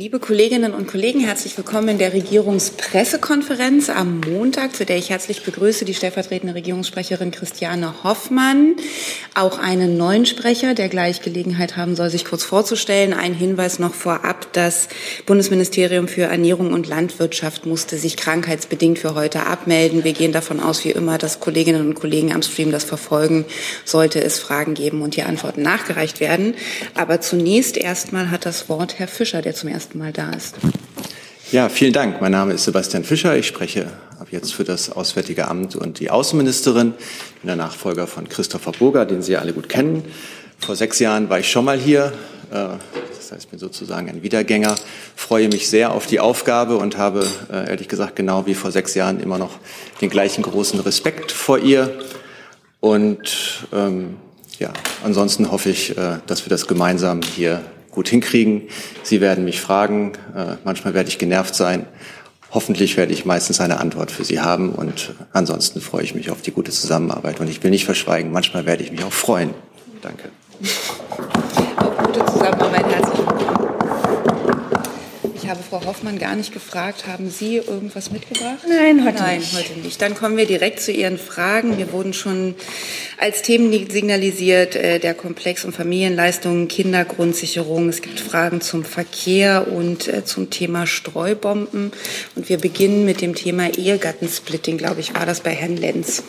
Liebe Kolleginnen und Kollegen, herzlich willkommen in der Regierungspressekonferenz am Montag, zu der ich herzlich begrüße die stellvertretende Regierungssprecherin Christiane Hoffmann, auch einen neuen Sprecher, der gleich Gelegenheit haben soll, sich kurz vorzustellen. Ein Hinweis noch vorab, das Bundesministerium für Ernährung und Landwirtschaft musste sich krankheitsbedingt für heute abmelden. Wir gehen davon aus, wie immer, dass Kolleginnen und Kollegen am Stream das verfolgen, sollte es Fragen geben und die Antworten nachgereicht werden. Aber zunächst erstmal hat das Wort Herr Fischer, der zum ersten ersten Mal da ist. Ja, vielen Dank. Mein Name ist Sebastian Fischer. Ich spreche ab jetzt für das Auswärtige Amt und die Außenministerin. Ich bin der Nachfolger von Christopher Burger, den Sie alle gut kennen. Vor sechs Jahren war ich schon mal hier. Äh, das heißt, ich bin sozusagen ein Wiedergänger. Freue mich sehr auf die Aufgabe und habe, äh, ehrlich gesagt, genau wie vor sechs Jahren immer noch den gleichen großen Respekt vor ihr. Und ähm, ja, ansonsten hoffe ich, äh, dass wir das gemeinsam hier gut hinkriegen. Sie werden mich fragen, äh, manchmal werde ich genervt sein. Hoffentlich werde ich meistens eine Antwort für Sie haben und ansonsten freue ich mich auf die gute Zusammenarbeit. Und ich will nicht verschweigen, manchmal werde ich mich auch freuen. Danke. Auf gute Zusammenarbeit herzlich willkommen. Ich habe Frau Hoffmann gar nicht gefragt, haben Sie irgendwas mitgebracht? Nein, heute Nein, nicht. heute nicht. Dann kommen wir direkt zu Ihren Fragen. Wir wurden schon als Themen signalisiert, äh, der Komplex um Familienleistungen, Kindergrundsicherung. Es gibt Fragen zum Verkehr und äh, zum Thema Streubomben. Und wir beginnen mit dem Thema Ehegattensplitting, glaube ich, war das bei Herrn Lenz.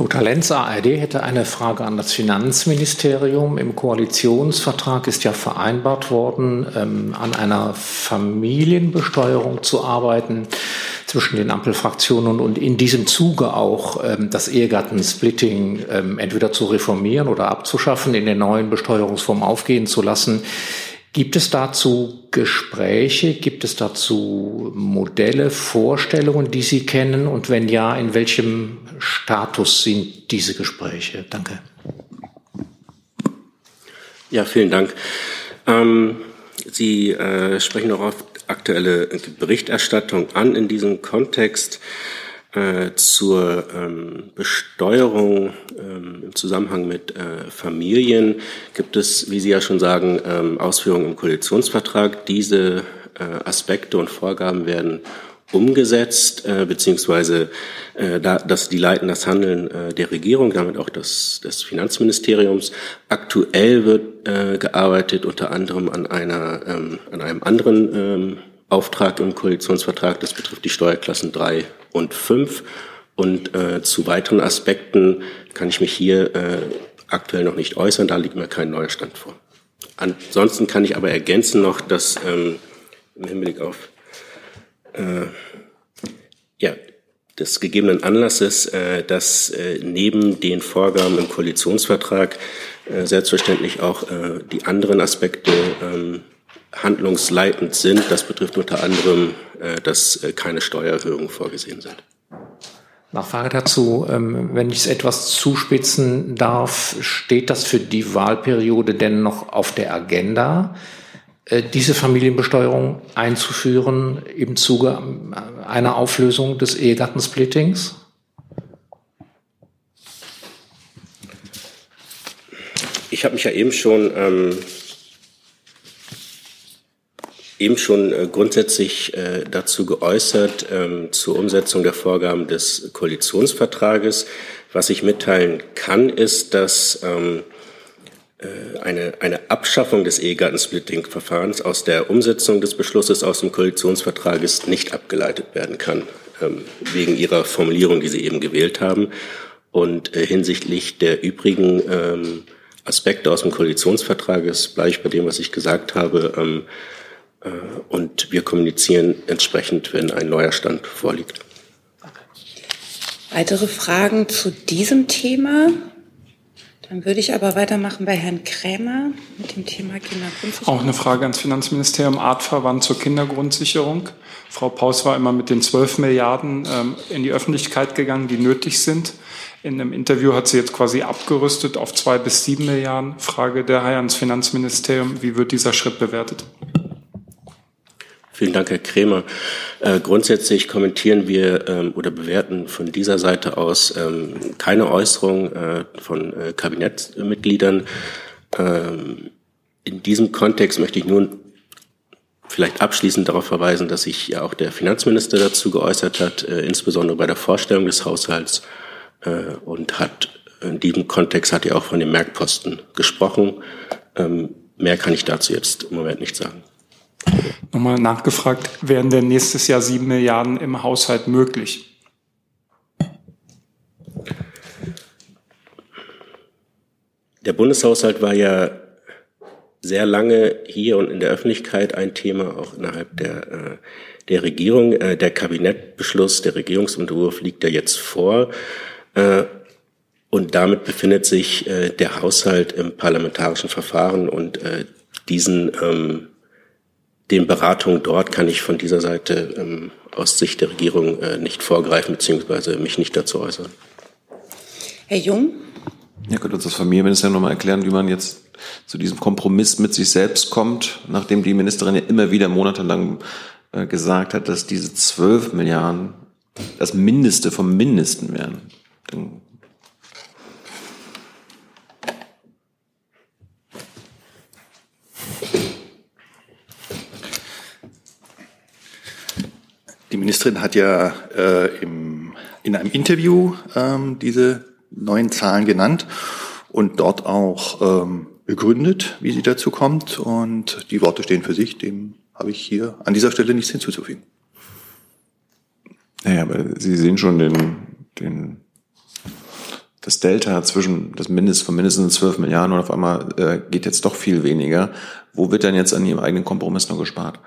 Lothar Lenz, ARD, hätte eine Frage an das Finanzministerium. Im Koalitionsvertrag ist ja vereinbart worden, ähm, an einer Familienbesteuerung zu arbeiten zwischen den Ampelfraktionen und in diesem Zuge auch ähm, das Ehegattensplitting ähm, entweder zu reformieren oder abzuschaffen, in der neuen Besteuerungsform aufgehen zu lassen. Gibt es dazu Gespräche? Gibt es dazu Modelle, Vorstellungen, die Sie kennen? Und wenn ja, in welchem Status sind diese Gespräche? Danke. Ja, vielen Dank. Ähm, Sie äh, sprechen auch auf aktuelle Berichterstattung an in diesem Kontext äh, zur ähm, Besteuerung ähm, im Zusammenhang mit äh, Familien gibt es, wie Sie ja schon sagen, ähm, Ausführungen im Koalitionsvertrag. Diese äh, Aspekte und Vorgaben werden umgesetzt, äh, beziehungsweise äh, da, dass die leiten das Handeln äh, der Regierung, damit auch das, des Finanzministeriums. Aktuell wird äh, gearbeitet unter anderem an einer ähm, an einem anderen ähm, Auftrag im Koalitionsvertrag. Das betrifft die Steuerklassen drei und fünf. Und äh, zu weiteren Aspekten kann ich mich hier äh, aktuell noch nicht äußern. Da liegt mir kein neuer Stand vor. Ansonsten kann ich aber ergänzen noch, dass ähm, im Hinblick auf äh, ja, des gegebenen Anlasses, äh, dass äh, neben den Vorgaben im Koalitionsvertrag äh, selbstverständlich auch äh, die anderen Aspekte ähm, handlungsleitend sind. Das betrifft unter anderem, äh, dass äh, keine Steuererhöhungen vorgesehen sind. Nachfrage dazu, ähm, wenn ich es etwas zuspitzen darf, steht das für die Wahlperiode denn noch auf der Agenda, äh, diese Familienbesteuerung einzuführen im Zuge einer Auflösung des Ehegattensplittings? Ich habe mich ja eben schon ähm, eben schon äh, grundsätzlich äh, dazu geäußert, ähm, zur Umsetzung der Vorgaben des Koalitionsvertrages. Was ich mitteilen kann, ist, dass ähm, äh, eine, eine Abschaffung des Ehegattensplitting-Verfahrens aus der Umsetzung des Beschlusses aus dem Koalitionsvertrages nicht abgeleitet werden kann, ähm, wegen ihrer Formulierung, die Sie eben gewählt haben. Und hinsichtlich der übrigen Aspekte aus dem Koalitionsvertrages bleibe ich bei dem, was ich gesagt habe. Äh, und wir kommunizieren entsprechend, wenn ein neuer Stand vorliegt. Weitere Fragen zu diesem Thema? Dann würde ich aber weitermachen bei Herrn Krämer mit dem Thema Kindergrundsicherung. Auch eine Frage ans Finanzministerium, artverwandt zur Kindergrundsicherung. Frau Paus war immer mit den 12 Milliarden ähm, in die Öffentlichkeit gegangen, die nötig sind. In einem Interview hat sie jetzt quasi abgerüstet auf zwei bis sieben Milliarden. Frage der Herr ans Finanzministerium, wie wird dieser Schritt bewertet? Vielen Dank, Herr Krämer. Äh, grundsätzlich kommentieren wir ähm, oder bewerten von dieser Seite aus ähm, keine Äußerung äh, von äh, Kabinettsmitgliedern. Ähm, in diesem Kontext möchte ich nun vielleicht abschließend darauf verweisen, dass sich ja auch der Finanzminister dazu geäußert hat, äh, insbesondere bei der Vorstellung des Haushalts äh, und hat in diesem Kontext hat er auch von den Merkposten gesprochen. Ähm, mehr kann ich dazu jetzt im Moment nicht sagen. Nochmal nachgefragt, wären denn nächstes Jahr sieben Milliarden im Haushalt möglich? Der Bundeshaushalt war ja sehr lange hier und in der Öffentlichkeit ein Thema, auch innerhalb der, äh, der Regierung. Äh, der Kabinettbeschluss, der Regierungsentwurf liegt ja jetzt vor. Äh, und damit befindet sich der Haushalt im parlamentarischen Verfahren und diesen, ähm, den Beratungen dort kann ich von dieser Seite ähm, aus Sicht der Regierung nicht vorgreifen beziehungsweise mich nicht dazu äußern. Herr Jung? Ja, könnte uns das Familienministerium nochmal erklären, wie man jetzt zu diesem Kompromiss mit sich selbst kommt, nachdem die Ministerin ja immer wieder monatelang äh, gesagt hat, dass diese zwölf Milliarden das Mindeste vom Mindesten wären. Die Ministerin hat ja äh, im, in einem Interview ähm, diese neuen Zahlen genannt und dort auch ähm, begründet, wie sie dazu kommt. Und die Worte stehen für sich. Dem habe ich hier an dieser Stelle nichts hinzuzufügen. Naja, aber Sie sehen schon den, den, das Delta zwischen das Mindest von mindestens 12 Milliarden und auf einmal äh, geht jetzt doch viel weniger. Wo wird denn jetzt an Ihrem eigenen Kompromiss noch gespart?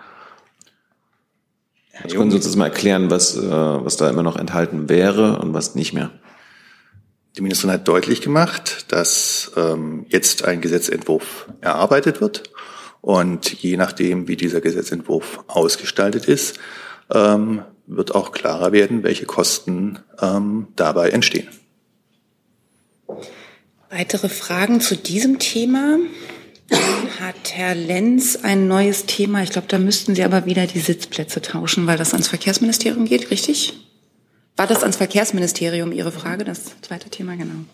Ich können Sie uns das mal erklären, was, äh, was da immer noch enthalten wäre und was nicht mehr. Die Ministerin hat deutlich gemacht, dass ähm, jetzt ein Gesetzentwurf erarbeitet wird und je nachdem, wie dieser Gesetzentwurf ausgestaltet ist, ähm, wird auch klarer werden, welche Kosten ähm, dabei entstehen. Weitere Fragen zu diesem Thema? Hat Herr Lenz ein neues Thema? Ich glaube, da müssten Sie aber wieder die Sitzplätze tauschen, weil das ans Verkehrsministerium geht, richtig? War das ans Verkehrsministerium Ihre Frage, das zweite Thema, genau.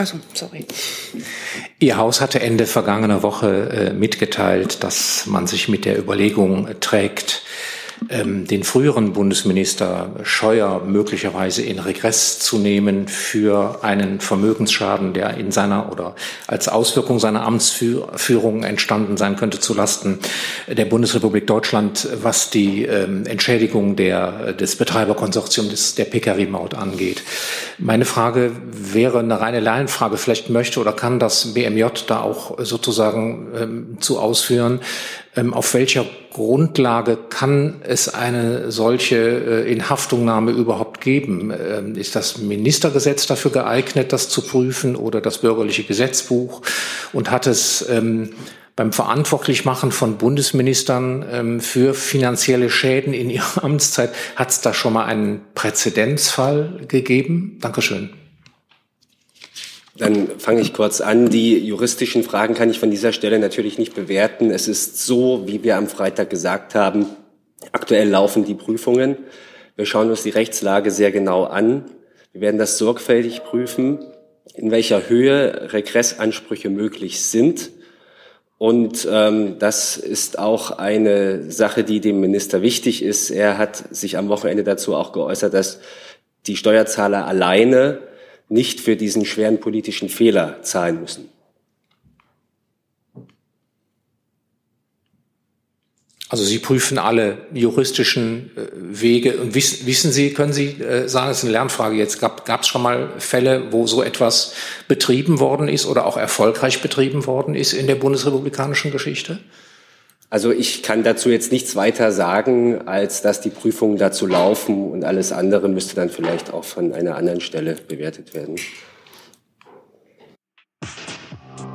Achso, sorry. Ihr Haus hatte Ende vergangener Woche äh, mitgeteilt, dass man sich mit der Überlegung äh, trägt, ähm, den früheren Bundesminister Scheuer möglicherweise in Regress zu nehmen für einen Vermögensschaden, der in seiner oder als Auswirkung seiner Amtsführung entstanden sein könnte zulasten der Bundesrepublik Deutschland, was die ähm, Entschädigung der, des Betreiberkonsortiums der PKW-Maut angeht. Meine Frage wäre eine reine Laienfrage. Vielleicht möchte oder kann das BMJ da auch sozusagen ähm, zu ausführen. Ähm, auf welcher Grundlage kann es eine solche äh, Inhaftungnahme überhaupt geben? Ähm, ist das Ministergesetz dafür geeignet, das zu prüfen oder das bürgerliche Gesetzbuch? Und hat es ähm, beim Verantwortlichmachen von Bundesministern für finanzielle Schäden in ihrer Amtszeit, hat es da schon mal einen Präzedenzfall gegeben? Dankeschön. Dann fange ich kurz an. Die juristischen Fragen kann ich von dieser Stelle natürlich nicht bewerten. Es ist so, wie wir am Freitag gesagt haben, aktuell laufen die Prüfungen. Wir schauen uns die Rechtslage sehr genau an. Wir werden das sorgfältig prüfen, in welcher Höhe Regressansprüche möglich sind. Und ähm, das ist auch eine Sache, die dem Minister wichtig ist. Er hat sich am Wochenende dazu auch geäußert, dass die Steuerzahler alleine nicht für diesen schweren politischen Fehler zahlen müssen. Also Sie prüfen alle juristischen äh, Wege und wissen, wissen Sie, können Sie äh, sagen, es ist eine Lernfrage jetzt, gab es schon mal Fälle, wo so etwas betrieben worden ist oder auch erfolgreich betrieben worden ist in der bundesrepublikanischen Geschichte? Also ich kann dazu jetzt nichts weiter sagen, als dass die Prüfungen dazu laufen und alles andere müsste dann vielleicht auch von einer anderen Stelle bewertet werden.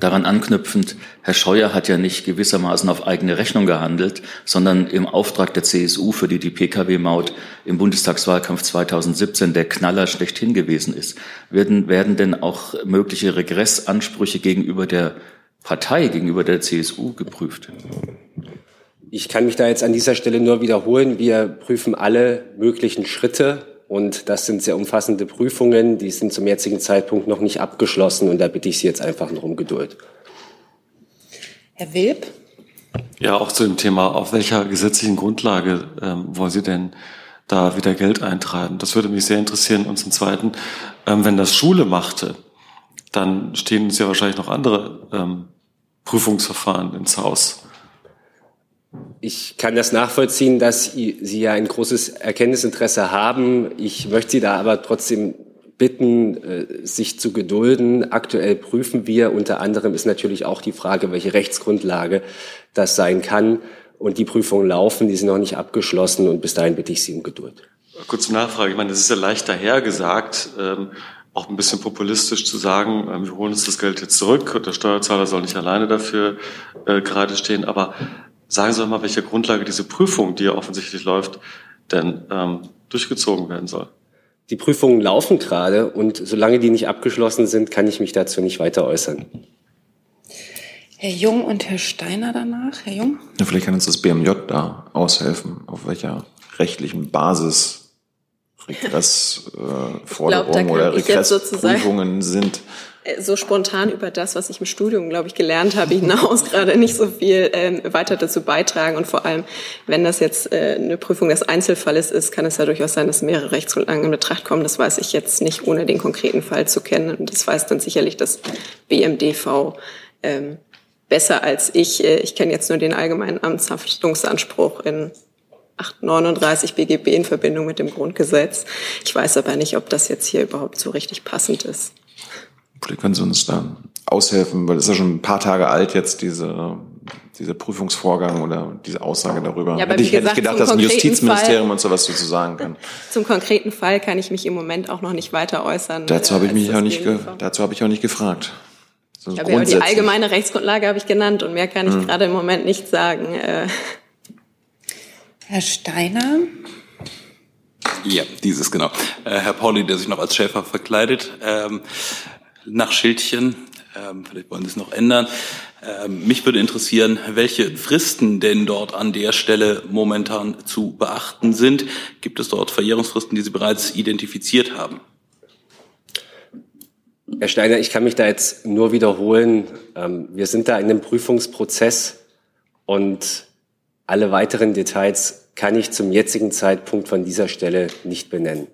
Daran anknüpfend, Herr Scheuer hat ja nicht gewissermaßen auf eigene Rechnung gehandelt, sondern im Auftrag der CSU, für die die Pkw-Maut im Bundestagswahlkampf 2017 der Knaller schlechthin gewesen ist. Werden, werden denn auch mögliche Regressansprüche gegenüber der Partei, gegenüber der CSU geprüft? Ich kann mich da jetzt an dieser Stelle nur wiederholen. Wir prüfen alle möglichen Schritte und das sind sehr umfassende Prüfungen, die sind zum jetzigen Zeitpunkt noch nicht abgeschlossen. Und da bitte ich Sie jetzt einfach noch um Geduld. Herr Wilb? Ja, auch zu dem Thema, auf welcher gesetzlichen Grundlage ähm, wollen Sie denn da wieder Geld eintreiben? Das würde mich sehr interessieren. Und zum Zweiten, ähm, wenn das Schule machte, dann stehen uns ja wahrscheinlich noch andere ähm, Prüfungsverfahren ins Haus. Ich kann das nachvollziehen, dass Sie ja ein großes Erkenntnisinteresse haben. Ich möchte Sie da aber trotzdem bitten, äh, sich zu gedulden. Aktuell prüfen wir. Unter anderem ist natürlich auch die Frage, welche Rechtsgrundlage das sein kann. Und die Prüfungen laufen, die sind noch nicht abgeschlossen. Und bis dahin bitte ich Sie um Geduld. Kurze Nachfrage. Ich meine, das ist ja leicht dahergesagt, ähm, auch ein bisschen populistisch zu sagen, äh, wir holen uns das Geld jetzt zurück der Steuerzahler soll nicht alleine dafür äh, gerade stehen. Aber Sagen Sie doch mal, welche Grundlage diese Prüfung, die ja offensichtlich läuft, denn ähm, durchgezogen werden soll. Die Prüfungen laufen gerade und solange die nicht abgeschlossen sind, kann ich mich dazu nicht weiter äußern. Herr Jung und Herr Steiner danach. Herr Jung? Ja, vielleicht kann uns das BMJ da aushelfen, auf welcher rechtlichen Basis Regressforderungen äh, oder Regressprüfungen sind. Äh, so spontan über das, was ich im Studium, glaube ich, gelernt habe, hinaus gerade nicht so viel ähm, weiter dazu beitragen. Und vor allem, wenn das jetzt äh, eine Prüfung des Einzelfalles ist, kann es ja durchaus sein, dass mehrere Rechtsgrundlagen in Betracht kommen. Das weiß ich jetzt nicht, ohne den konkreten Fall zu kennen. Und das weiß dann sicherlich das BMDV ähm, besser als ich. Äh, ich kenne jetzt nur den allgemeinen Amtshaftungsanspruch in 839 BGB in Verbindung mit dem Grundgesetz. Ich weiß aber nicht, ob das jetzt hier überhaupt so richtig passend ist. Vielleicht können Sie uns da aushelfen, weil es ist ja schon ein paar Tage alt jetzt, diese, dieser Prüfungsvorgang oder diese Aussage darüber. Ja, hätte ich, gesagt, hätte ich gedacht, dass ein Justizministerium Fall, uns sowas dazu sagen kann. Zum konkreten Fall kann ich mich im Moment auch noch nicht weiter äußern. Dazu habe ich mich auch nicht, dazu habe ich auch nicht gefragt. So ja, die allgemeine Rechtsgrundlage habe ich genannt und mehr kann ich hm. gerade im Moment nicht sagen. Äh. Herr Steiner? Ja, dieses genau. Äh, Herr Pauli, der sich noch als Schäfer verkleidet. Ähm, nach Schildchen. Ähm, vielleicht wollen Sie es noch ändern. Ähm, mich würde interessieren, welche Fristen denn dort an der Stelle momentan zu beachten sind. Gibt es dort Verjährungsfristen, die Sie bereits identifiziert haben? Herr Steiner, ich kann mich da jetzt nur wiederholen. Ähm, wir sind da in einem Prüfungsprozess und alle weiteren Details kann ich zum jetzigen Zeitpunkt von dieser Stelle nicht benennen.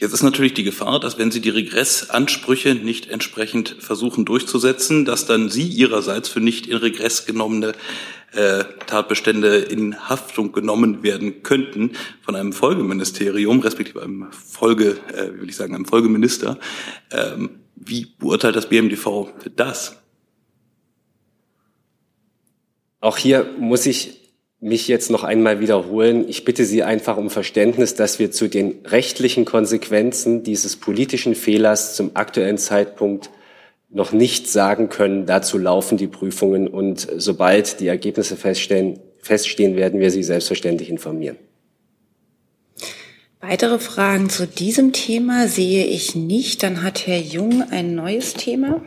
Jetzt ist natürlich die Gefahr, dass wenn Sie die Regressansprüche nicht entsprechend versuchen durchzusetzen, dass dann Sie Ihrerseits für nicht in Regress genommene äh, Tatbestände in Haftung genommen werden könnten von einem Folgeministerium, respektive einem Folge, äh, wie will ich sagen, einem Folgeminister. Ähm, wie beurteilt das BMDV das? Auch hier muss ich mich jetzt noch einmal wiederholen. Ich bitte Sie einfach um Verständnis, dass wir zu den rechtlichen Konsequenzen dieses politischen Fehlers zum aktuellen Zeitpunkt noch nicht sagen können. Dazu laufen die Prüfungen und sobald die Ergebnisse feststehen, feststehen werden wir Sie selbstverständlich informieren. Weitere Fragen zu diesem Thema sehe ich nicht. Dann hat Herr Jung ein neues Thema.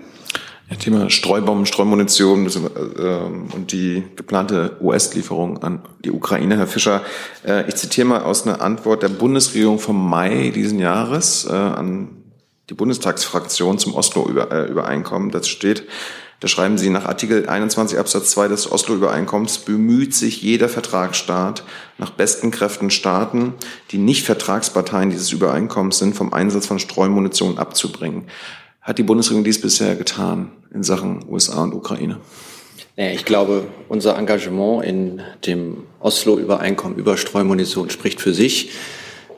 Thema Streubomben, Streumunition ähm, und die geplante US-Lieferung an die Ukraine. Herr Fischer, äh, ich zitiere mal aus einer Antwort der Bundesregierung vom Mai diesen Jahres äh, an die Bundestagsfraktion zum Oslo-Übereinkommen. Das steht, da schreiben Sie, nach Artikel 21 Absatz 2 des Oslo-Übereinkommens bemüht sich jeder Vertragsstaat nach besten Kräften Staaten, die nicht Vertragsparteien dieses Übereinkommens sind, vom Einsatz von Streumunition abzubringen. Hat die Bundesregierung dies bisher getan in Sachen USA und Ukraine? Ich glaube, unser Engagement in dem Oslo-Übereinkommen über Streumunition spricht für sich.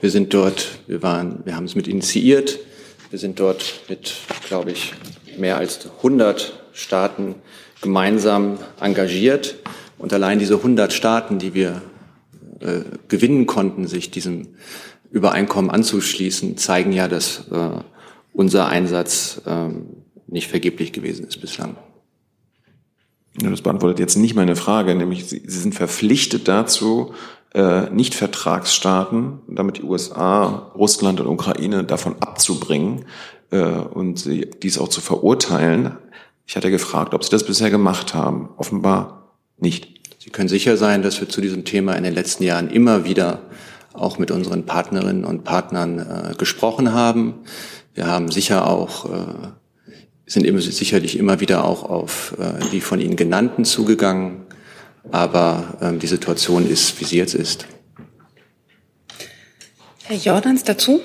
Wir sind dort, wir waren, wir haben es mit initiiert. Wir sind dort mit, glaube ich, mehr als 100 Staaten gemeinsam engagiert. Und allein diese 100 Staaten, die wir äh, gewinnen konnten, sich diesem Übereinkommen anzuschließen, zeigen ja, dass äh, unser Einsatz äh, nicht vergeblich gewesen ist bislang. Ja, das beantwortet jetzt nicht meine Frage, nämlich Sie, Sie sind verpflichtet dazu, äh, Nicht-Vertragsstaaten, damit die USA, Russland und Ukraine davon abzubringen äh, und sie, dies auch zu verurteilen. Ich hatte gefragt, ob Sie das bisher gemacht haben. Offenbar nicht. Sie können sicher sein, dass wir zu diesem Thema in den letzten Jahren immer wieder auch mit unseren Partnerinnen und Partnern äh, gesprochen haben. Wir haben sicher auch äh, sind immer, sicherlich immer wieder auch auf äh, die von Ihnen genannten zugegangen, aber ähm, die Situation ist, wie sie jetzt ist. Herr Jordans dazu?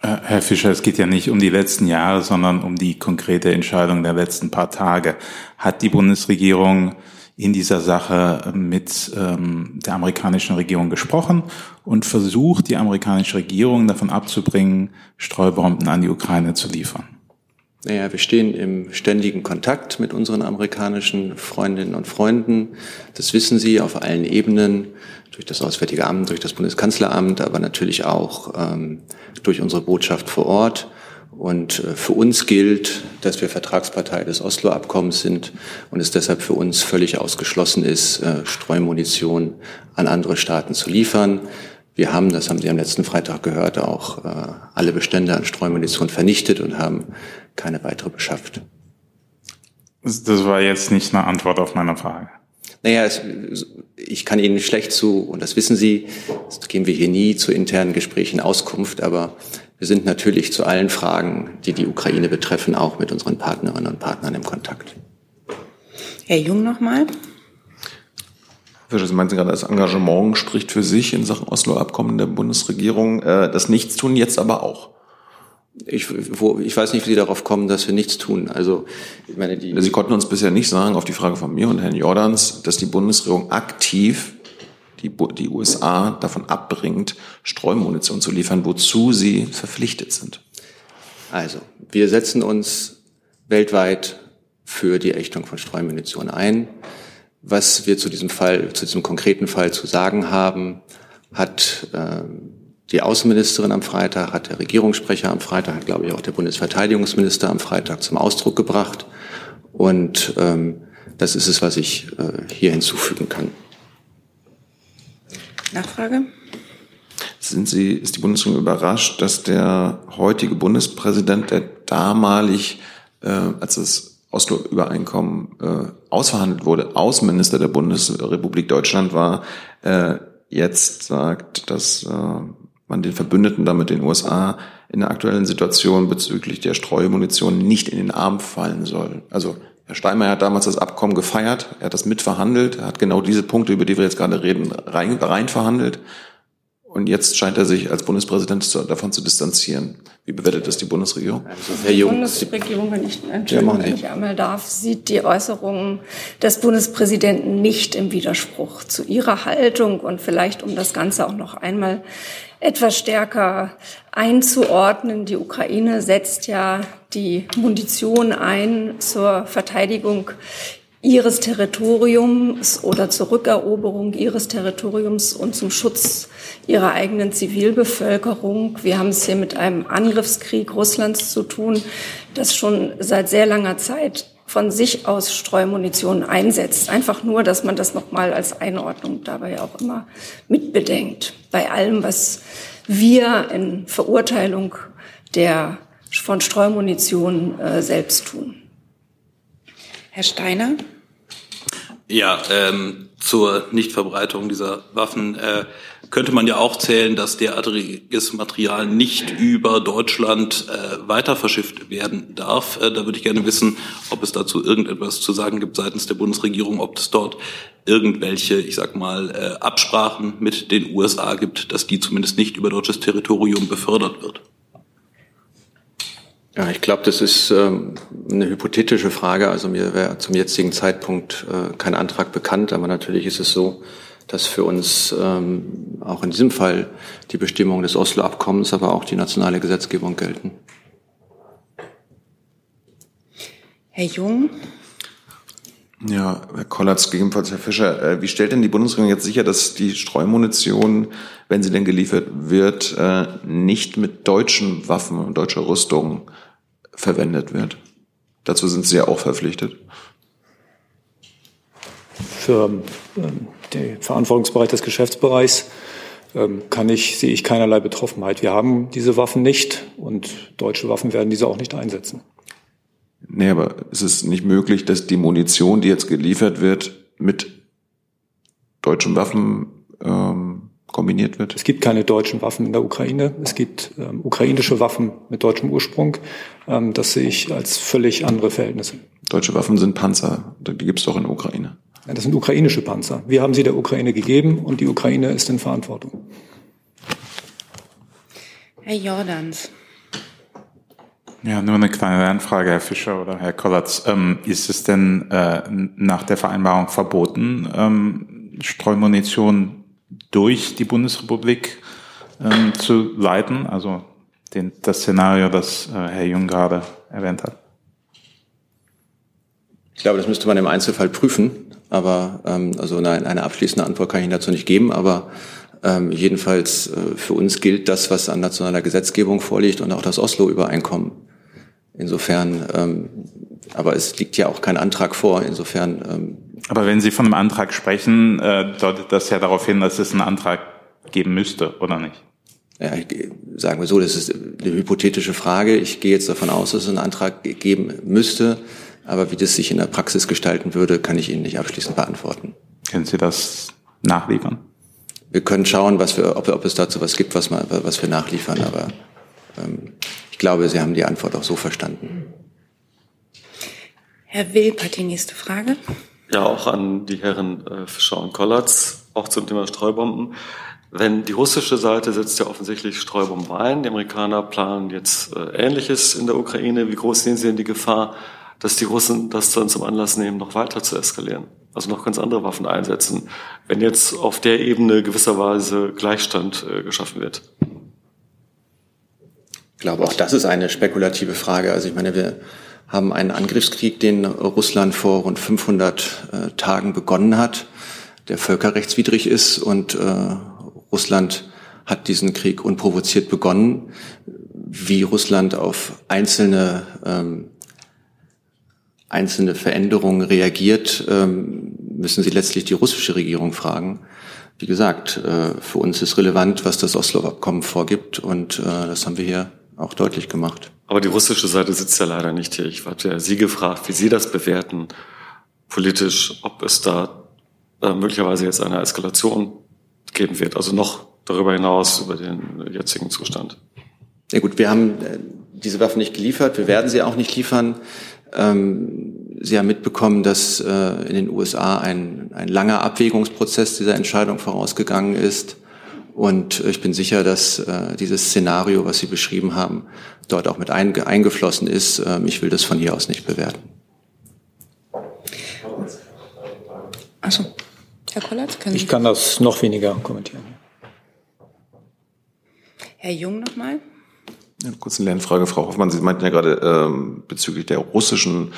Äh, Herr Fischer, es geht ja nicht um die letzten Jahre, sondern um die konkrete Entscheidung der letzten paar Tage. Hat die Bundesregierung in dieser Sache mit ähm, der amerikanischen Regierung gesprochen und versucht, die amerikanische Regierung davon abzubringen, Streubomben an die Ukraine zu liefern. Naja, wir stehen im ständigen Kontakt mit unseren amerikanischen Freundinnen und Freunden. Das wissen Sie auf allen Ebenen, durch das Auswärtige Amt, durch das Bundeskanzleramt, aber natürlich auch ähm, durch unsere Botschaft vor Ort. Und äh, für uns gilt, dass wir Vertragspartei des Oslo-Abkommens sind und es deshalb für uns völlig ausgeschlossen ist, äh, Streumunition an andere Staaten zu liefern. Wir haben, das haben Sie am letzten Freitag gehört, auch äh, alle Bestände an Streumunition vernichtet und haben keine weitere beschafft. Das war jetzt nicht eine Antwort auf meine Frage. Naja, es, ich kann Ihnen schlecht zu, und das wissen Sie, das geben wir hier nie zu internen Gesprächen Auskunft, aber wir sind natürlich zu allen Fragen, die die Ukraine betreffen, auch mit unseren Partnerinnen und Partnern im Kontakt. Herr Jung nochmal. Fischer, Sie meinten gerade, das Engagement spricht für sich in Sachen Oslo-Abkommen der Bundesregierung. Äh, das Nichtstun jetzt aber auch. Ich, wo, ich weiß nicht, wie Sie darauf kommen, dass wir nichts tun. Also, ich meine, die Sie konnten uns bisher nicht sagen, auf die Frage von mir und Herrn Jordans, dass die Bundesregierung aktiv die, die USA davon abbringt, Streumunition zu liefern, wozu sie verpflichtet sind. Also, wir setzen uns weltweit für die Ächtung von Streumunition ein. Was wir zu diesem Fall, zu diesem konkreten Fall zu sagen haben, hat äh, die Außenministerin am Freitag, hat der Regierungssprecher am Freitag, hat, glaube ich, auch der Bundesverteidigungsminister am Freitag zum Ausdruck gebracht. Und ähm, das ist es, was ich äh, hier hinzufügen kann. Nachfrage? Sind Sie, ist die Bundesregierung überrascht, dass der heutige Bundespräsident, der damalig, äh, als das Oslo-Übereinkommen äh, ausverhandelt wurde, Außenminister der Bundesrepublik Deutschland war, äh, jetzt sagt, dass äh, man den Verbündeten, damit den USA, in der aktuellen Situation bezüglich der Streumunition nicht in den Arm fallen soll. Also Herr Steinmeier hat damals das Abkommen gefeiert, er hat das mitverhandelt, er hat genau diese Punkte, über die wir jetzt gerade reden, rein, rein verhandelt. Und jetzt scheint er sich als Bundespräsident zu, davon zu distanzieren. Wie bewertet das die Bundesregierung? Also die Bundesregierung, wenn ich, Entschuldigung, wenn ich einmal darf, sieht die Äußerungen des Bundespräsidenten nicht im Widerspruch zu ihrer Haltung. Und vielleicht, um das Ganze auch noch einmal etwas stärker einzuordnen. Die Ukraine setzt ja die Munition ein zur Verteidigung ihres Territoriums oder zur Rückeroberung ihres Territoriums und zum Schutz ihrer eigenen Zivilbevölkerung. Wir haben es hier mit einem Angriffskrieg Russlands zu tun, das schon seit sehr langer Zeit von sich aus Streumunition einsetzt. Einfach nur, dass man das nochmal als Einordnung dabei auch immer mitbedenkt. Bei allem, was wir in Verurteilung der, von Streumunition äh, selbst tun. Herr Steiner? Ja, ähm, zur Nichtverbreitung dieser Waffen äh, könnte man ja auch zählen, dass derartiges Material nicht über Deutschland äh, weiter verschifft werden darf. Äh, da würde ich gerne wissen, ob es dazu irgendetwas zu sagen gibt seitens der Bundesregierung, ob es dort irgendwelche, ich sag mal, äh, Absprachen mit den USA gibt, dass die zumindest nicht über deutsches Territorium befördert wird. Ja, ich glaube, das ist ähm, eine hypothetische Frage. Also mir wäre zum jetzigen Zeitpunkt äh, kein Antrag bekannt, aber natürlich ist es so, dass für uns ähm, auch in diesem Fall die Bestimmungen des Oslo-Abkommens, aber auch die nationale Gesetzgebung gelten. Herr Jung? Ja, Herr Kollatz, gegebenenfalls Herr Fischer, äh, wie stellt denn die Bundesregierung jetzt sicher, dass die Streumunition, wenn sie denn geliefert wird, äh, nicht mit deutschen Waffen und deutscher Rüstung verwendet wird? Dazu sind Sie ja auch verpflichtet. Für ähm, den Verantwortungsbereich des Geschäftsbereichs ähm, kann ich, sehe ich keinerlei Betroffenheit. Wir haben diese Waffen nicht und deutsche Waffen werden diese auch nicht einsetzen. Nee, aber ist es nicht möglich, dass die Munition, die jetzt geliefert wird, mit deutschen Waffen ähm, kombiniert wird? Es gibt keine deutschen Waffen in der Ukraine. Es gibt ähm, ukrainische Waffen mit deutschem Ursprung. Ähm, das sehe ich als völlig andere Verhältnisse. Deutsche Waffen sind Panzer. Die gibt es doch in der Ukraine. Ja, das sind ukrainische Panzer. Wir haben sie der Ukraine gegeben und die Ukraine ist in Verantwortung. Herr Jordans. Ja, nur eine kleine Anfrage, Herr Fischer oder Herr Kollatz. Ähm, ist es denn äh, nach der Vereinbarung verboten, ähm, Streumunition durch die Bundesrepublik ähm, zu leiten? Also den, das Szenario, das äh, Herr Jung gerade erwähnt hat. Ich glaube, das müsste man im Einzelfall prüfen. Aber ähm, also nein, eine abschließende Antwort kann ich Ihnen dazu nicht geben. Aber ähm, jedenfalls äh, für uns gilt das, was an nationaler Gesetzgebung vorliegt und auch das Oslo-Übereinkommen. Insofern, ähm, aber es liegt ja auch kein Antrag vor. Insofern. Ähm, aber wenn Sie von einem Antrag sprechen, äh, deutet das ja darauf hin, dass es einen Antrag geben müsste, oder nicht? Ja, ich, sagen wir so, das ist eine hypothetische Frage. Ich gehe jetzt davon aus, dass es einen Antrag geben müsste. Aber wie das sich in der Praxis gestalten würde, kann ich Ihnen nicht abschließend beantworten. Können Sie das nachliefern? Wir können schauen, was wir, ob, ob es dazu was gibt, was, mal, was wir nachliefern. Aber ähm, ich glaube, Sie haben die Antwort auch so verstanden. Herr Wilp hat die nächste Frage. Ja, auch an die Herren äh, Fischer und Kollatz, auch zum Thema Streubomben. Wenn die russische Seite setzt ja offensichtlich Streubomben ein, die Amerikaner planen jetzt äh, Ähnliches in der Ukraine. Wie groß sehen Sie denn die Gefahr, dass die Russen das dann zum Anlass nehmen, noch weiter zu eskalieren? Also noch ganz andere Waffen einsetzen, wenn jetzt auf der Ebene gewisserweise Gleichstand äh, geschaffen wird? Ich glaube, auch das ist eine spekulative Frage. Also ich meine, wir haben einen Angriffskrieg, den Russland vor rund 500 äh, Tagen begonnen hat, der völkerrechtswidrig ist und äh, Russland hat diesen Krieg unprovoziert begonnen. Wie Russland auf einzelne ähm, einzelne Veränderungen reagiert, ähm, müssen Sie letztlich die russische Regierung fragen. Wie gesagt, äh, für uns ist relevant, was das Oslo-Abkommen vorgibt und äh, das haben wir hier auch deutlich gemacht. Aber die russische Seite sitzt ja leider nicht hier. Ich hatte ja Sie gefragt, wie Sie das bewerten, politisch, ob es da äh, möglicherweise jetzt eine Eskalation geben wird, also noch darüber hinaus über den jetzigen Zustand. Ja gut, wir haben diese Waffen nicht geliefert, wir werden sie auch nicht liefern. Ähm, Sie haben mitbekommen, dass äh, in den USA ein, ein langer Abwägungsprozess dieser Entscheidung vorausgegangen ist. Und ich bin sicher, dass äh, dieses Szenario, was Sie beschrieben haben, dort auch mit einge eingeflossen ist. Ähm, ich will das von hier aus nicht bewerten. Achso, Herr Kollatz, können Sie Ich kann das noch weniger kommentieren. Herr Jung nochmal. Eine Lernfrage, Frau Hoffmann. Sie meinten ja gerade ähm, bezüglich der russischen,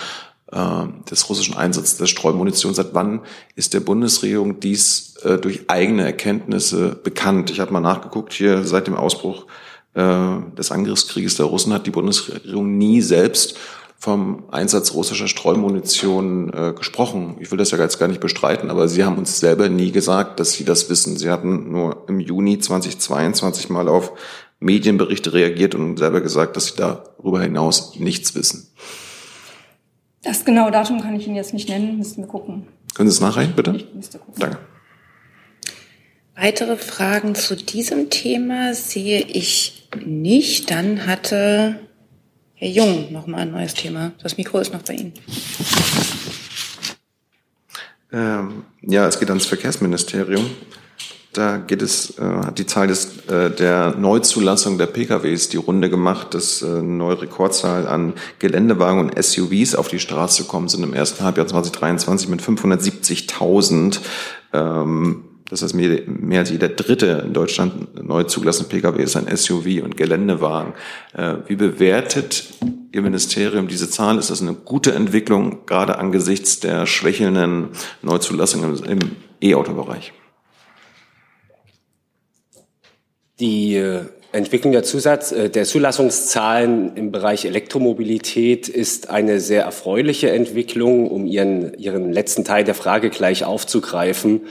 äh, des russischen Einsatzes der Streumunition. Seit wann ist der Bundesregierung dies äh, durch eigene Erkenntnisse bekannt? Ich habe mal nachgeguckt hier seit dem Ausbruch äh, des Angriffskrieges der Russen hat die Bundesregierung nie selbst vom Einsatz russischer Streumunition äh, gesprochen. Ich will das ja jetzt gar nicht bestreiten, aber Sie haben uns selber nie gesagt, dass Sie das wissen. Sie hatten nur im Juni 2022 mal auf Medienberichte reagiert und selber gesagt, dass sie darüber hinaus nichts wissen. Das genaue Datum kann ich Ihnen jetzt nicht nennen, müssten wir gucken. Können Sie es nachreichen, bitte? Ich müsste gucken. Danke. Weitere Fragen zu diesem Thema sehe ich nicht. Dann hatte Herr Jung noch mal ein neues Thema. Das Mikro ist noch bei Ihnen. Ähm, ja, es geht ans Verkehrsministerium. Da geht es, äh, hat die Zahl des, äh, der Neuzulassung der PKWs die Runde gemacht, dass äh, neue Rekordzahl an Geländewagen und SUVs auf die Straße gekommen sind im ersten Halbjahr 2023 mit 570.000. Ähm, das heißt, mehr, mehr als jeder dritte in Deutschland neu zugelassene Pkw ist ein SUV und Geländewagen. Äh, wie bewertet Ihr Ministerium diese Zahl? Ist das eine gute Entwicklung, gerade angesichts der schwächelnden Neuzulassungen im E-Auto-Bereich? Die äh, Entwicklung der, Zusatz, äh, der Zulassungszahlen im Bereich Elektromobilität ist eine sehr erfreuliche Entwicklung, um Ihren, Ihren letzten Teil der Frage gleich aufzugreifen.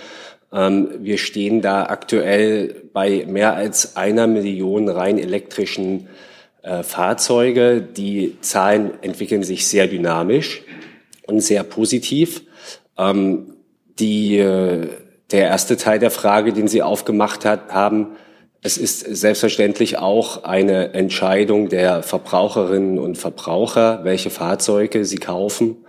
Ähm, wir stehen da aktuell bei mehr als einer Million rein elektrischen äh, Fahrzeuge. Die Zahlen entwickeln sich sehr dynamisch und sehr positiv. Ähm, die, äh, der erste Teil der Frage, den Sie aufgemacht haben, es ist selbstverständlich auch eine Entscheidung der Verbraucherinnen und Verbraucher, welche Fahrzeuge sie kaufen.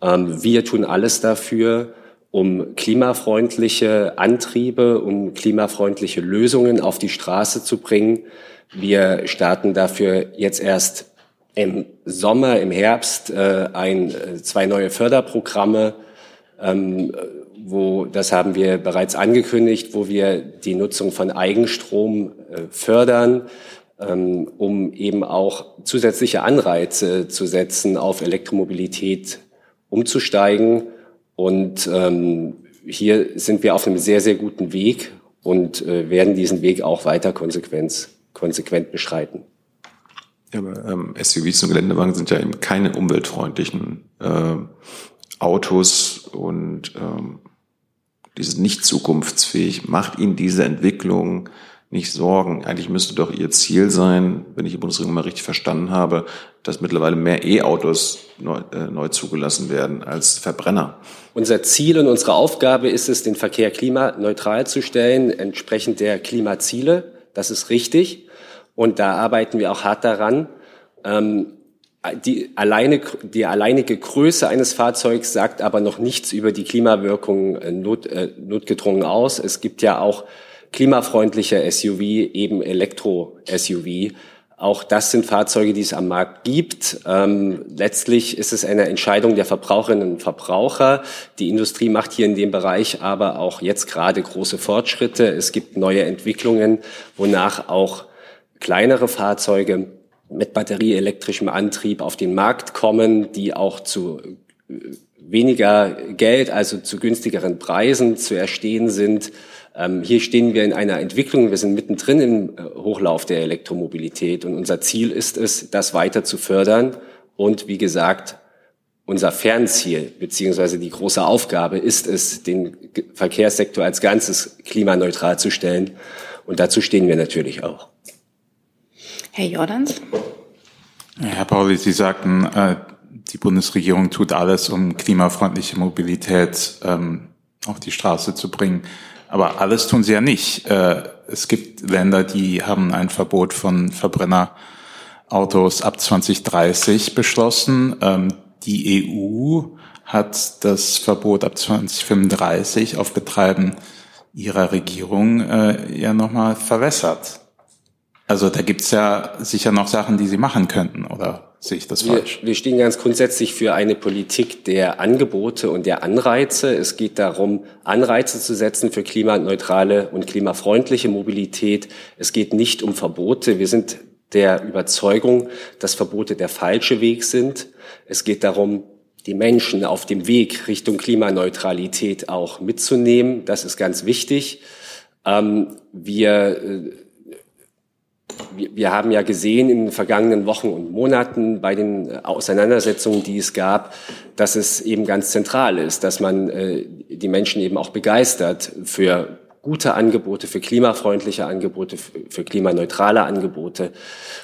Ähm, wir tun alles dafür, um klimafreundliche Antriebe, um klimafreundliche Lösungen auf die Straße zu bringen. Wir starten dafür jetzt erst im Sommer, im Herbst äh, ein, äh, zwei neue Förderprogramme, ähm, wo, das haben wir bereits angekündigt, wo wir die Nutzung von Eigenstrom äh, fördern, ähm, um eben auch zusätzliche Anreize zu setzen, auf Elektromobilität umzusteigen. Und ähm, hier sind wir auf einem sehr, sehr guten Weg und äh, werden diesen Weg auch weiter konsequent, konsequent beschreiten. Ja, aber ähm, SUVs und Geländewagen sind ja eben keine umweltfreundlichen äh, Autos und ähm, die sind nicht zukunftsfähig. Macht Ihnen diese Entwicklung nicht Sorgen? Eigentlich müsste doch Ihr Ziel sein, wenn ich die Bundesregierung mal richtig verstanden habe, dass mittlerweile mehr E-Autos neu, äh, neu zugelassen werden als Verbrenner. Unser Ziel und unsere Aufgabe ist es, den Verkehr klimaneutral zu stellen, entsprechend der Klimaziele. Das ist richtig. Und da arbeiten wir auch hart daran. Ähm, die, alleine, die alleinige Größe eines Fahrzeugs sagt aber noch nichts über die Klimawirkung äh, not, äh, notgedrungen aus. Es gibt ja auch klimafreundliche SUV, eben Elektro-SUV. Auch das sind Fahrzeuge, die es am Markt gibt. Ähm, letztlich ist es eine Entscheidung der Verbraucherinnen und Verbraucher. Die Industrie macht hier in dem Bereich aber auch jetzt gerade große Fortschritte. Es gibt neue Entwicklungen, wonach auch kleinere Fahrzeuge mit batterieelektrischem Antrieb auf den Markt kommen, die auch zu äh, weniger Geld, also zu günstigeren Preisen zu erstehen sind. Ähm, hier stehen wir in einer Entwicklung, wir sind mittendrin im äh, Hochlauf der Elektromobilität und unser Ziel ist es, das weiter zu fördern und wie gesagt, unser Fernziel beziehungsweise die große Aufgabe ist es, den Verkehrssektor als Ganzes klimaneutral zu stellen. Und dazu stehen wir natürlich auch. Herr Jordans? Herr Pauli, Sie sagten, äh, die Bundesregierung tut alles, um klimafreundliche Mobilität ähm, auf die Straße zu bringen. Aber alles tun sie ja nicht. Äh, es gibt Länder, die haben ein Verbot von Verbrennerautos ab 2030 beschlossen. Ähm, die EU hat das Verbot ab 2035 auf Betreiben ihrer Regierung äh, ja nochmal verwässert. Also da gibt's ja sicher noch Sachen, die Sie machen könnten, oder sehe ich das wir, falsch? Wir stehen ganz grundsätzlich für eine Politik der Angebote und der Anreize. Es geht darum, Anreize zu setzen für klimaneutrale und klimafreundliche Mobilität. Es geht nicht um Verbote. Wir sind der Überzeugung, dass Verbote der falsche Weg sind. Es geht darum, die Menschen auf dem Weg Richtung Klimaneutralität auch mitzunehmen. Das ist ganz wichtig. Ähm, wir äh, wir haben ja gesehen in den vergangenen Wochen und Monaten bei den äh, Auseinandersetzungen, die es gab, dass es eben ganz zentral ist, dass man äh, die Menschen eben auch begeistert für gute Angebote, für klimafreundliche Angebote, für klimaneutrale Angebote.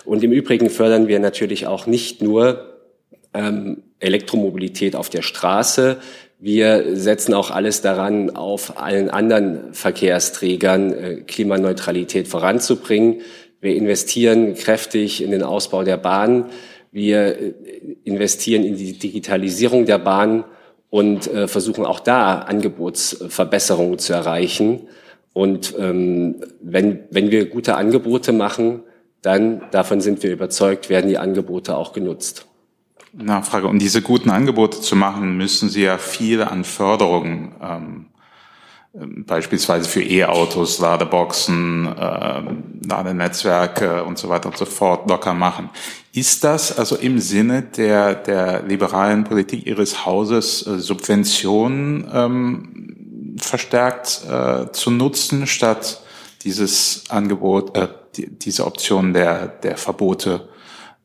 Und im Übrigen fördern wir natürlich auch nicht nur ähm, Elektromobilität auf der Straße. Wir setzen auch alles daran, auf allen anderen Verkehrsträgern äh, Klimaneutralität voranzubringen. Wir investieren kräftig in den Ausbau der Bahn. Wir äh, investieren in die Digitalisierung der Bahn und äh, versuchen auch da Angebotsverbesserungen zu erreichen. Und ähm, wenn, wenn wir gute Angebote machen, dann, davon sind wir überzeugt, werden die Angebote auch genutzt. Nachfrage. Um diese guten Angebote zu machen, müssen Sie ja viel an Förderungen ähm, beispielsweise für E-Autos, Ladeboxen, äh, Ladenetzwerke und so weiter und so fort locker machen. ist das also im Sinne der, der liberalen Politik Ihres Hauses, äh, Subventionen ähm, verstärkt äh, zu nutzen, statt dieses Angebot, äh, die, diese Option der, der Verbote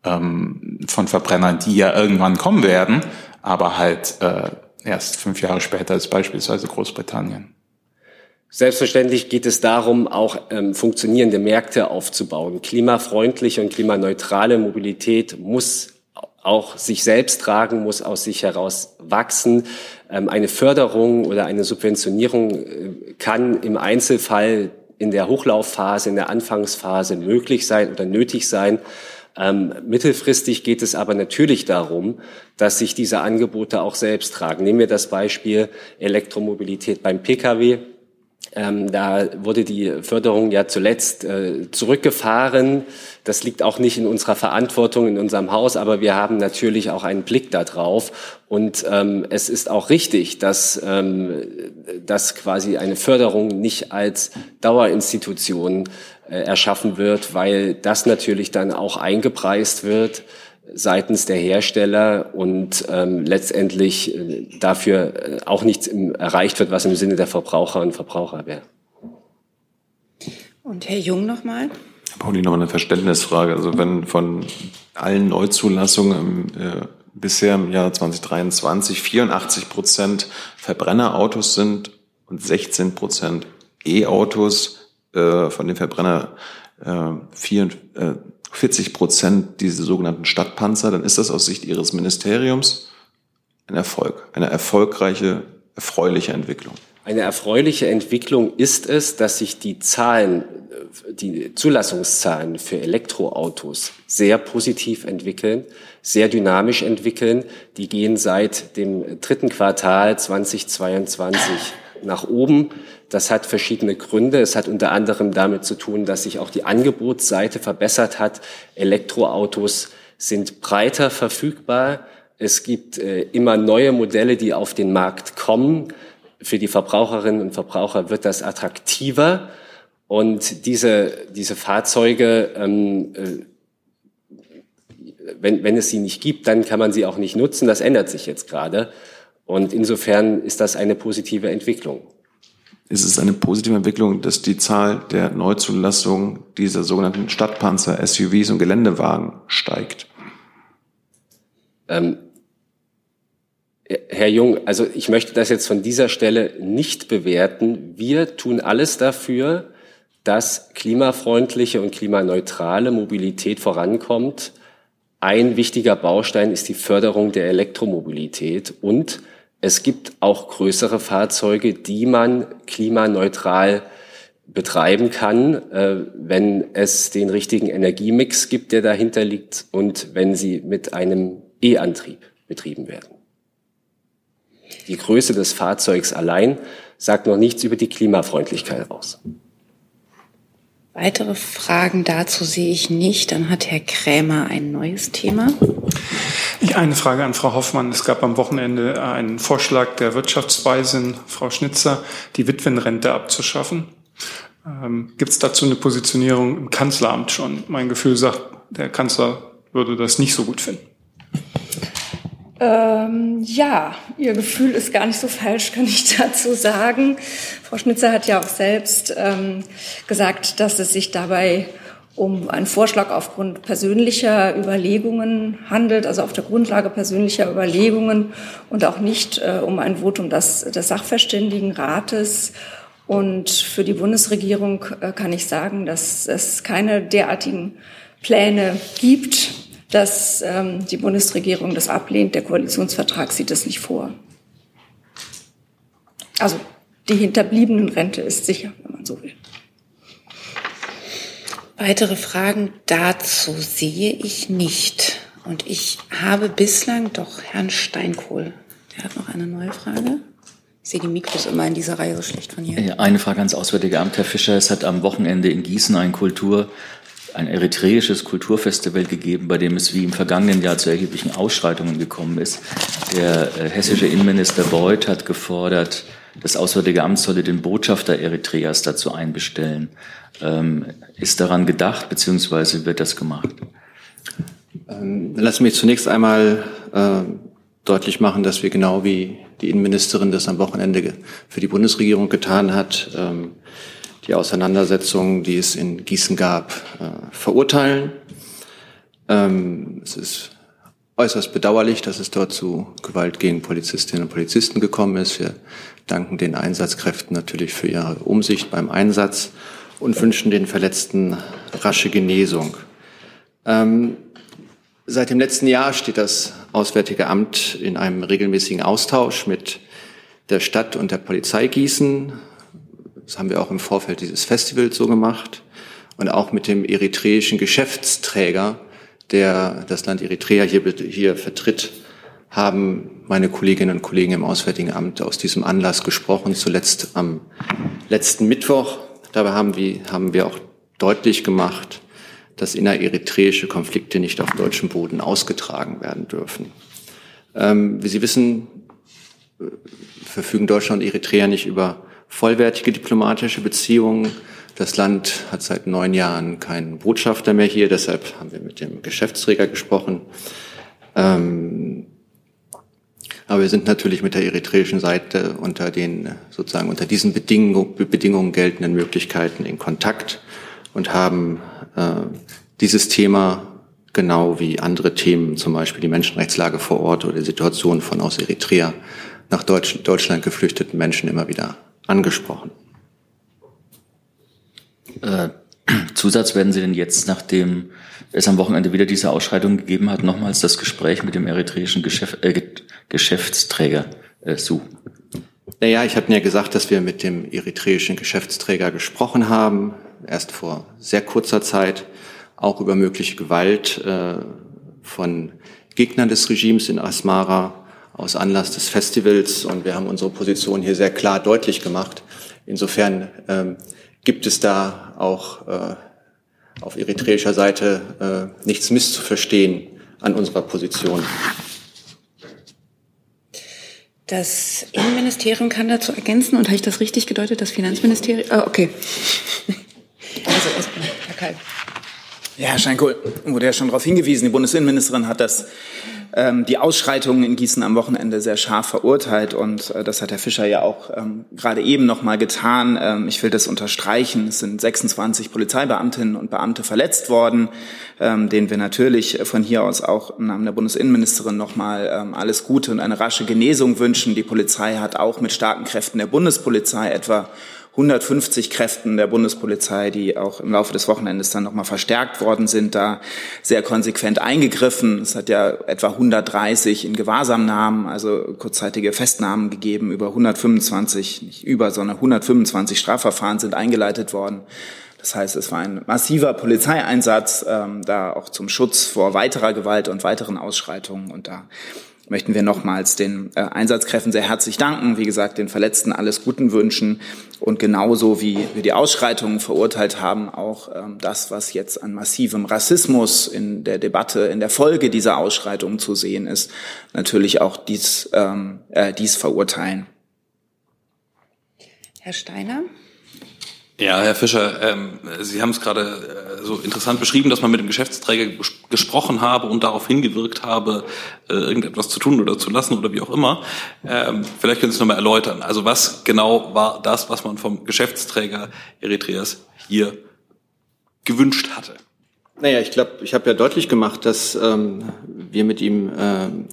ähm, von Verbrennern, die ja irgendwann kommen werden, aber halt äh, erst fünf Jahre später als beispielsweise Großbritannien? Selbstverständlich geht es darum, auch ähm, funktionierende Märkte aufzubauen. Klimafreundliche und klimaneutrale Mobilität muss auch sich selbst tragen, muss aus sich heraus wachsen. Ähm, eine Förderung oder eine Subventionierung äh, kann im Einzelfall in der Hochlaufphase, in der Anfangsphase möglich sein oder nötig sein. Ähm, mittelfristig geht es aber natürlich darum, dass sich diese Angebote auch selbst tragen. Nehmen wir das Beispiel Elektromobilität beim Pkw. Ähm, da wurde die Förderung ja zuletzt äh, zurückgefahren. Das liegt auch nicht in unserer Verantwortung in unserem Haus, aber wir haben natürlich auch einen Blick darauf. Und ähm, es ist auch richtig, dass, ähm, dass quasi eine Förderung nicht als Dauerinstitution äh, erschaffen wird, weil das natürlich dann auch eingepreist wird seitens der Hersteller und ähm, letztendlich äh, dafür äh, auch nichts im, erreicht wird, was im Sinne der Verbraucher und Verbraucher wäre. Und Herr Jung nochmal. Pauli, nochmal eine Verständnisfrage. Also wenn von allen Neuzulassungen im, äh, bisher im Jahr 2023 84 Prozent Verbrennerautos sind und 16 Prozent E-Autos, äh, von den Verbrenner äh, 4, äh, 40 Prozent diese sogenannten Stadtpanzer, dann ist das aus Sicht Ihres Ministeriums ein Erfolg, eine erfolgreiche, erfreuliche Entwicklung. Eine erfreuliche Entwicklung ist es, dass sich die Zahlen, die Zulassungszahlen für Elektroautos sehr positiv entwickeln, sehr dynamisch entwickeln. Die gehen seit dem dritten Quartal 2022 nach oben. Das hat verschiedene Gründe. Es hat unter anderem damit zu tun, dass sich auch die Angebotsseite verbessert hat. Elektroautos sind breiter verfügbar. Es gibt äh, immer neue Modelle, die auf den Markt kommen. Für die Verbraucherinnen und Verbraucher wird das attraktiver. Und diese, diese Fahrzeuge, ähm, äh, wenn, wenn es sie nicht gibt, dann kann man sie auch nicht nutzen. Das ändert sich jetzt gerade. Und insofern ist das eine positive Entwicklung. Ist es eine positive Entwicklung, dass die Zahl der Neuzulassungen dieser sogenannten Stadtpanzer, SUVs und Geländewagen steigt? Ähm, Herr Jung, also ich möchte das jetzt von dieser Stelle nicht bewerten. Wir tun alles dafür, dass klimafreundliche und klimaneutrale Mobilität vorankommt. Ein wichtiger Baustein ist die Förderung der Elektromobilität und es gibt auch größere Fahrzeuge, die man klimaneutral betreiben kann, äh, wenn es den richtigen Energiemix gibt, der dahinter liegt und wenn sie mit einem E-Antrieb betrieben werden. Die Größe des Fahrzeugs allein sagt noch nichts über die Klimafreundlichkeit aus. Weitere Fragen dazu sehe ich nicht. Dann hat Herr Krämer ein neues Thema. Ich eine Frage an Frau Hoffmann. Es gab am Wochenende einen Vorschlag der Wirtschaftsweisin Frau Schnitzer, die Witwenrente abzuschaffen. Ähm, Gibt es dazu eine Positionierung im Kanzleramt schon? Mein Gefühl sagt, der Kanzler würde das nicht so gut finden. Ähm, ja, Ihr Gefühl ist gar nicht so falsch, kann ich dazu sagen. Frau Schnitzer hat ja auch selbst ähm, gesagt, dass es sich dabei um einen Vorschlag aufgrund persönlicher Überlegungen handelt, also auf der Grundlage persönlicher Überlegungen und auch nicht äh, um ein Votum des, des Sachverständigenrates. Und für die Bundesregierung äh, kann ich sagen, dass es keine derartigen Pläne gibt dass ähm, die Bundesregierung das ablehnt. Der Koalitionsvertrag sieht das nicht vor. Also die hinterbliebenen Rente ist sicher, wenn man so will. Weitere Fragen dazu sehe ich nicht. Und ich habe bislang doch Herrn Steinkohl. Der hat noch eine neue Frage. Ich sehe die Mikros immer in dieser Reihe so schlecht von hier. Eine Frage ans Auswärtige Amt, Herr Fischer. Es hat am Wochenende in Gießen ein Kultur, ein eritreisches Kulturfestival gegeben, bei dem es wie im vergangenen Jahr zu erheblichen Ausschreitungen gekommen ist. Der äh, hessische Innenminister Beuth hat gefordert, das Auswärtige Amt solle den Botschafter Eritreas dazu einbestellen. Ähm, ist daran gedacht, beziehungsweise wird das gemacht? Ähm, lass mich zunächst einmal äh, deutlich machen, dass wir genau wie die Innenministerin das am Wochenende für die Bundesregierung getan hat, ähm, die Auseinandersetzungen, die es in Gießen gab, äh, verurteilen. Ähm, es ist äußerst bedauerlich, dass es dort zu Gewalt gegen Polizistinnen und Polizisten gekommen ist. Wir danken den Einsatzkräften natürlich für ihre Umsicht beim Einsatz und wünschen den Verletzten rasche Genesung. Ähm, seit dem letzten Jahr steht das Auswärtige Amt in einem regelmäßigen Austausch mit der Stadt und der Polizei Gießen. Das haben wir auch im Vorfeld dieses Festivals so gemacht. Und auch mit dem eritreischen Geschäftsträger, der das Land Eritrea hier, hier vertritt, haben meine Kolleginnen und Kollegen im Auswärtigen Amt aus diesem Anlass gesprochen, zuletzt am letzten Mittwoch. Dabei haben wir, haben wir auch deutlich gemacht, dass innereritreische Konflikte nicht auf deutschem Boden ausgetragen werden dürfen. Ähm, wie Sie wissen, äh, verfügen Deutschland und Eritrea nicht über vollwertige diplomatische Beziehungen. Das Land hat seit neun Jahren keinen Botschafter mehr hier, deshalb haben wir mit dem Geschäftsträger gesprochen. Ähm, aber wir sind natürlich mit der eritreischen Seite unter den sozusagen unter diesen Bedingung, Bedingungen geltenden Möglichkeiten in Kontakt und haben äh, dieses Thema genau wie andere Themen, zum Beispiel die Menschenrechtslage vor Ort oder die Situation von aus Eritrea nach Deutsch, Deutschland geflüchteten Menschen immer wieder angesprochen. Äh, Zusatz werden Sie denn jetzt, nachdem es am Wochenende wieder diese Ausschreitung gegeben hat, nochmals das Gespräch mit dem eritreischen Geschäft, äh, Geschäftsträger äh, suchen? Naja, ich hatte ja gesagt, dass wir mit dem eritreischen Geschäftsträger gesprochen haben, erst vor sehr kurzer Zeit, auch über mögliche Gewalt äh, von Gegnern des Regimes in Asmara aus Anlass des Festivals. Und wir haben unsere Position hier sehr klar deutlich gemacht. Insofern ähm, gibt es da auch äh, auf eritreischer Seite äh, nichts misszuverstehen an unserer Position. Das Innenministerium kann dazu ergänzen, und habe ich das richtig gedeutet, das Finanzministerium? Ah, okay. Also erstmal, Herr Keil. Ja, Scheinkohl, wurde ja schon darauf hingewiesen, die Bundesinnenministerin hat das ähm, die Ausschreitungen in Gießen am Wochenende sehr scharf verurteilt und äh, das hat Herr Fischer ja auch ähm, gerade eben noch mal getan. Ähm, ich will das unterstreichen. Es sind 26 Polizeibeamtinnen und Beamte verletzt worden, ähm, denen wir natürlich von hier aus auch im Namen der Bundesinnenministerin noch mal ähm, alles Gute und eine rasche Genesung wünschen. Die Polizei hat auch mit starken Kräften der Bundespolizei etwa 150 Kräften der Bundespolizei, die auch im Laufe des Wochenendes dann nochmal verstärkt worden sind, da sehr konsequent eingegriffen. Es hat ja etwa 130 in Gewahrsamnahmen, also kurzzeitige Festnahmen gegeben. Über 125, nicht über, sondern 125 Strafverfahren sind eingeleitet worden. Das heißt, es war ein massiver Polizeieinsatz, ähm, da auch zum Schutz vor weiterer Gewalt und weiteren Ausschreitungen. Und da möchten wir nochmals den äh, Einsatzkräften sehr herzlich danken. Wie gesagt, den Verletzten alles Guten wünschen und genauso wie wir die Ausschreitungen verurteilt haben, auch ähm, das, was jetzt an massivem Rassismus in der Debatte, in der Folge dieser Ausschreitungen zu sehen ist, natürlich auch dies, ähm, äh, dies verurteilen. Herr Steiner. Ja, Herr Fischer, ähm, Sie haben es gerade äh, so interessant beschrieben, dass man mit dem Geschäftsträger ges gesprochen habe und darauf hingewirkt habe, äh, irgendetwas zu tun oder zu lassen oder wie auch immer. Ähm, vielleicht können Sie es nochmal erläutern. Also was genau war das, was man vom Geschäftsträger Eritreas hier gewünscht hatte? Naja, ich glaube, ich habe ja deutlich gemacht, dass ähm, wir mit ihm ähm,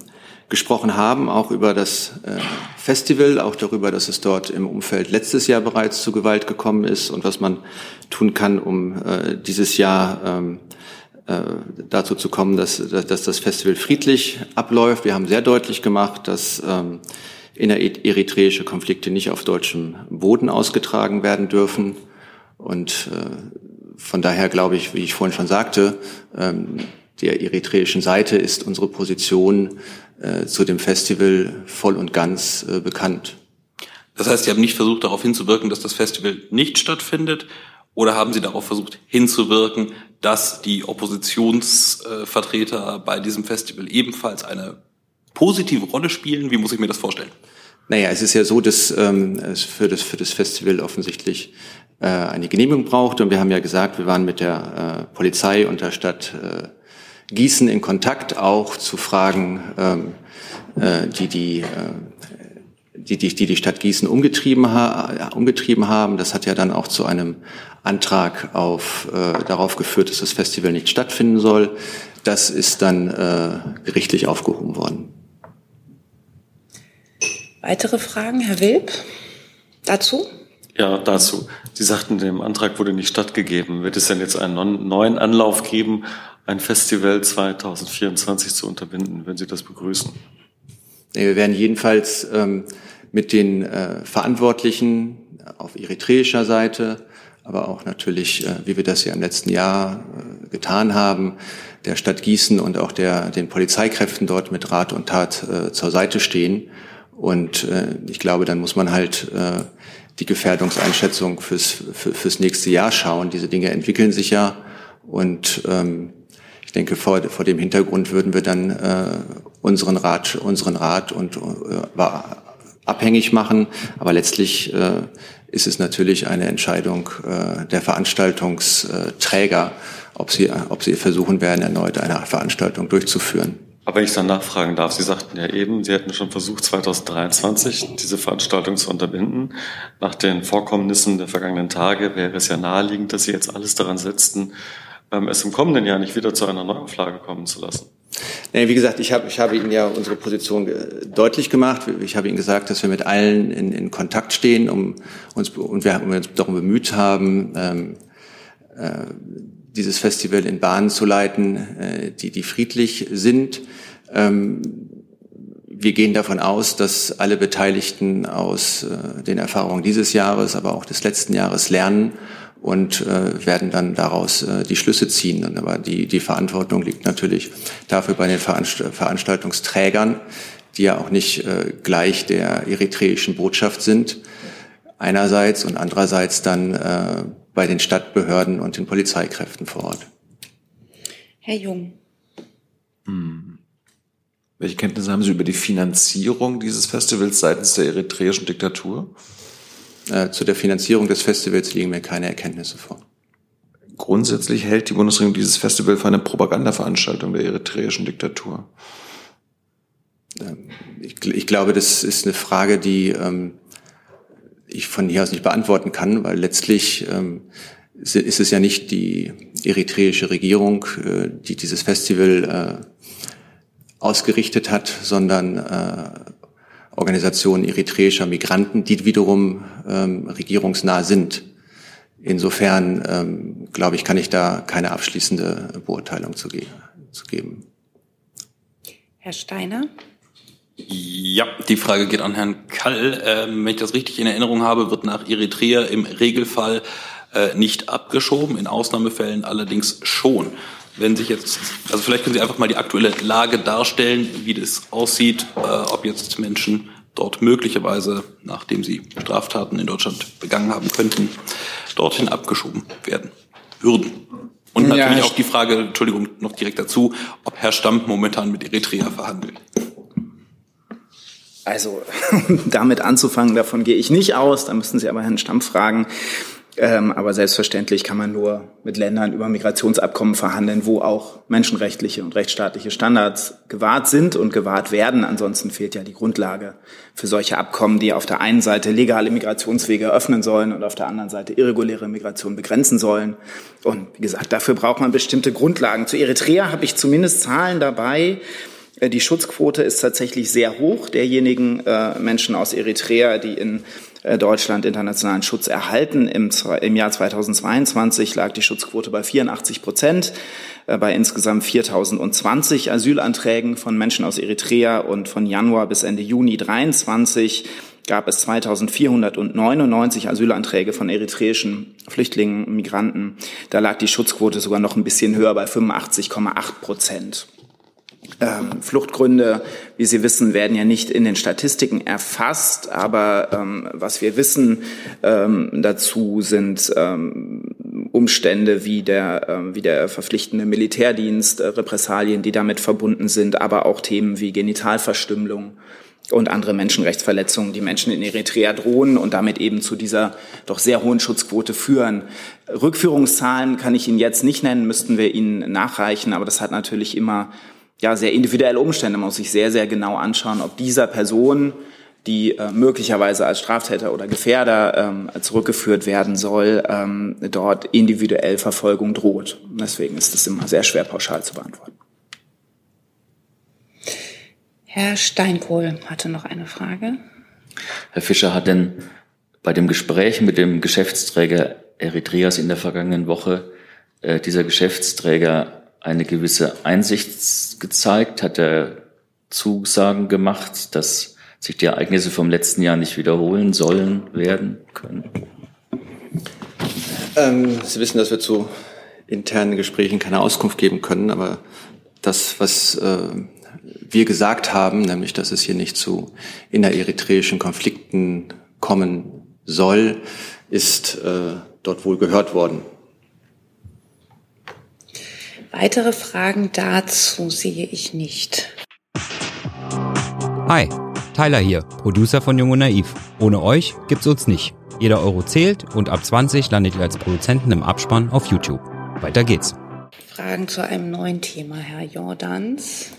gesprochen haben, auch über das äh, Festival, auch darüber, dass es dort im Umfeld letztes Jahr bereits zu Gewalt gekommen ist und was man tun kann, um äh, dieses Jahr ähm, äh, dazu zu kommen, dass, dass das Festival friedlich abläuft. Wir haben sehr deutlich gemacht, dass ähm, innereritreische Konflikte nicht auf deutschem Boden ausgetragen werden dürfen. Und von daher glaube ich, wie ich vorhin schon sagte, ähm, der eritreischen Seite ist unsere Position äh, zu dem Festival voll und ganz äh, bekannt. Das heißt, Sie haben nicht versucht, darauf hinzuwirken, dass das Festival nicht stattfindet, oder haben Sie darauf versucht, hinzuwirken, dass die Oppositionsvertreter bei diesem Festival ebenfalls eine positive Rolle spielen? Wie muss ich mir das vorstellen? Naja, es ist ja so, dass ähm, es für das, für das Festival offensichtlich äh, eine Genehmigung braucht. Und wir haben ja gesagt, wir waren mit der äh, Polizei und der Stadt äh, Gießen in Kontakt, auch zu Fragen, ähm, äh, die die, äh, die, die, die die Stadt Gießen umgetrieben, ha umgetrieben haben. Das hat ja dann auch zu einem Antrag auf, äh, darauf geführt, dass das Festival nicht stattfinden soll. Das ist dann äh, gerichtlich aufgehoben worden. Weitere Fragen, Herr Wilb, dazu? Ja, dazu. Sie sagten, dem Antrag wurde nicht stattgegeben. Wird es denn jetzt einen neuen Anlauf geben, ein Festival 2024 zu unterbinden, wenn Sie das begrüßen? Wir werden jedenfalls ähm, mit den äh, Verantwortlichen auf eritreischer Seite, aber auch natürlich, äh, wie wir das ja im letzten Jahr äh, getan haben, der Stadt Gießen und auch der, den Polizeikräften dort mit Rat und Tat äh, zur Seite stehen. Und äh, ich glaube, dann muss man halt äh, die Gefährdungseinschätzung fürs, für, fürs nächste Jahr schauen. Diese Dinge entwickeln sich ja. Und ähm, ich denke, vor, vor dem Hintergrund würden wir dann äh, unseren Rat, unseren Rat und äh, abhängig machen. Aber letztlich äh, ist es natürlich eine Entscheidung äh, der Veranstaltungsträger, ob sie, ob sie versuchen werden, erneut eine Veranstaltung durchzuführen. Aber wenn ich dann nachfragen darf, Sie sagten ja eben, Sie hätten schon versucht, 2023 diese Veranstaltung zu unterbinden. Nach den Vorkommnissen der vergangenen Tage wäre es ja naheliegend, dass Sie jetzt alles daran setzten, es im kommenden Jahr nicht wieder zu einer Neuauflage kommen zu lassen. Nee, wie gesagt, ich habe, ich habe Ihnen ja unsere Position deutlich gemacht. Ich habe Ihnen gesagt, dass wir mit allen in, in Kontakt stehen, um uns und wir, uns darum bemüht haben, ähm, äh, dieses Festival in Bahnen zu leiten, äh, die, die friedlich sind. Ähm, wir gehen davon aus, dass alle Beteiligten aus äh, den Erfahrungen dieses Jahres, aber auch des letzten Jahres lernen und äh, werden dann daraus die Schlüsse ziehen. Aber die, die Verantwortung liegt natürlich dafür bei den Veranstaltungsträgern, die ja auch nicht gleich der eritreischen Botschaft sind einerseits und andererseits dann bei den Stadtbehörden und den Polizeikräften vor Ort. Herr Jung. Hm. Welche Kenntnisse haben Sie über die Finanzierung dieses Festivals seitens der eritreischen Diktatur? Äh, zu der Finanzierung des Festivals liegen mir keine Erkenntnisse vor. Grundsätzlich hält die Bundesregierung dieses Festival für eine Propagandaveranstaltung der eritreischen Diktatur. Ähm, ich, ich, glaube, das ist eine Frage, die ähm, ich von hier aus nicht beantworten kann, weil letztlich ähm, ist es ja nicht die eritreische Regierung, äh, die dieses Festival äh, ausgerichtet hat, sondern äh, Organisationen eritreischer Migranten, die wiederum ähm, regierungsnah sind. Insofern, ähm, glaube ich, kann ich da keine abschließende Beurteilung zu, ge zu geben. Herr Steiner? Ja, die Frage geht an Herrn Kall. Ähm, wenn ich das richtig in Erinnerung habe, wird nach Eritrea im Regelfall äh, nicht abgeschoben, in Ausnahmefällen allerdings schon. Wenn sich jetzt, also vielleicht können Sie einfach mal die aktuelle Lage darstellen, wie das aussieht, äh, ob jetzt Menschen dort möglicherweise, nachdem sie Straftaten in Deutschland begangen haben könnten, dorthin abgeschoben werden würden. Und natürlich ja, auch die Frage, Entschuldigung, noch direkt dazu, ob Herr Stamm momentan mit Eritrea verhandelt. Also damit anzufangen, davon gehe ich nicht aus. Da müssten Sie aber Herrn Stamm fragen. Ähm, aber selbstverständlich kann man nur mit Ländern über Migrationsabkommen verhandeln, wo auch menschenrechtliche und rechtsstaatliche Standards gewahrt sind und gewahrt werden. Ansonsten fehlt ja die Grundlage für solche Abkommen, die auf der einen Seite legale Migrationswege eröffnen sollen und auf der anderen Seite irreguläre Migration begrenzen sollen. Und wie gesagt, dafür braucht man bestimmte Grundlagen. Zu Eritrea habe ich zumindest Zahlen dabei. Äh, die Schutzquote ist tatsächlich sehr hoch derjenigen äh, Menschen aus Eritrea, die in Deutschland internationalen Schutz erhalten. Im, Im Jahr 2022 lag die Schutzquote bei 84 Prozent äh, bei insgesamt 4020 Asylanträgen von Menschen aus Eritrea und von Januar bis Ende Juni 23 gab es 2499 Asylanträge von eritreischen Flüchtlingen, Migranten. Da lag die Schutzquote sogar noch ein bisschen höher bei 85,8 Prozent. Ähm, Fluchtgründe, wie Sie wissen, werden ja nicht in den Statistiken erfasst, aber ähm, was wir wissen ähm, dazu sind ähm, Umstände wie der, äh, wie der verpflichtende Militärdienst, äh, Repressalien, die damit verbunden sind, aber auch Themen wie Genitalverstümmelung und andere Menschenrechtsverletzungen, die Menschen in Eritrea drohen und damit eben zu dieser doch sehr hohen Schutzquote führen. Rückführungszahlen kann ich Ihnen jetzt nicht nennen, müssten wir Ihnen nachreichen, aber das hat natürlich immer ja, sehr individuelle Umstände. Man muss sich sehr, sehr genau anschauen, ob dieser Person, die äh, möglicherweise als Straftäter oder Gefährder ähm, zurückgeführt werden soll, ähm, dort individuell Verfolgung droht. Deswegen ist es immer sehr schwer pauschal zu beantworten. Herr Steinkohl hatte noch eine Frage. Herr Fischer, hat denn bei dem Gespräch mit dem Geschäftsträger Eritreas in der vergangenen Woche äh, dieser Geschäftsträger eine gewisse Einsicht gezeigt? Hat er Zusagen gemacht, dass sich die Ereignisse vom letzten Jahr nicht wiederholen sollen, werden können? Ähm, Sie wissen, dass wir zu internen Gesprächen keine Auskunft geben können, aber das, was äh, wir gesagt haben, nämlich dass es hier nicht zu innereritreischen Konflikten kommen soll, ist äh, dort wohl gehört worden. Weitere Fragen dazu sehe ich nicht. Hi, Tyler hier, Producer von Jung und Naiv. Ohne euch gibt's uns nicht. Jeder Euro zählt und ab 20 landet ihr als Produzenten im Abspann auf YouTube. Weiter geht's. Fragen zu einem neuen Thema, Herr Jordans.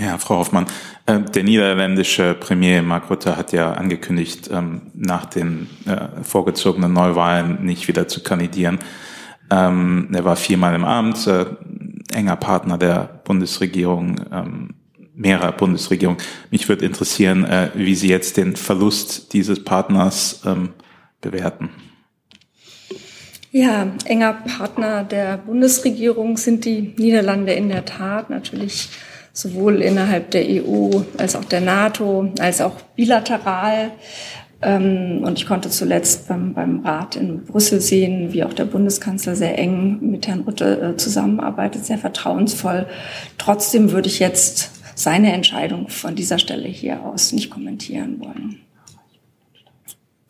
Ja, Frau Hoffmann, äh, der niederländische Premier Mark Rutte hat ja angekündigt, ähm, nach den äh, vorgezogenen Neuwahlen nicht wieder zu kandidieren. Ähm, er war viermal im Amt, äh, enger Partner der Bundesregierung, ähm, mehrerer Bundesregierung. Mich würde interessieren, wie Sie jetzt den Verlust dieses Partners bewerten. Ja, enger Partner der Bundesregierung sind die Niederlande in der Tat natürlich sowohl innerhalb der EU als auch der NATO, als auch bilateral. Ähm, und ich konnte zuletzt beim, beim Rat in Brüssel sehen, wie auch der Bundeskanzler sehr eng mit Herrn Rutte äh, zusammenarbeitet, sehr vertrauensvoll. Trotzdem würde ich jetzt seine Entscheidung von dieser Stelle hier aus nicht kommentieren wollen.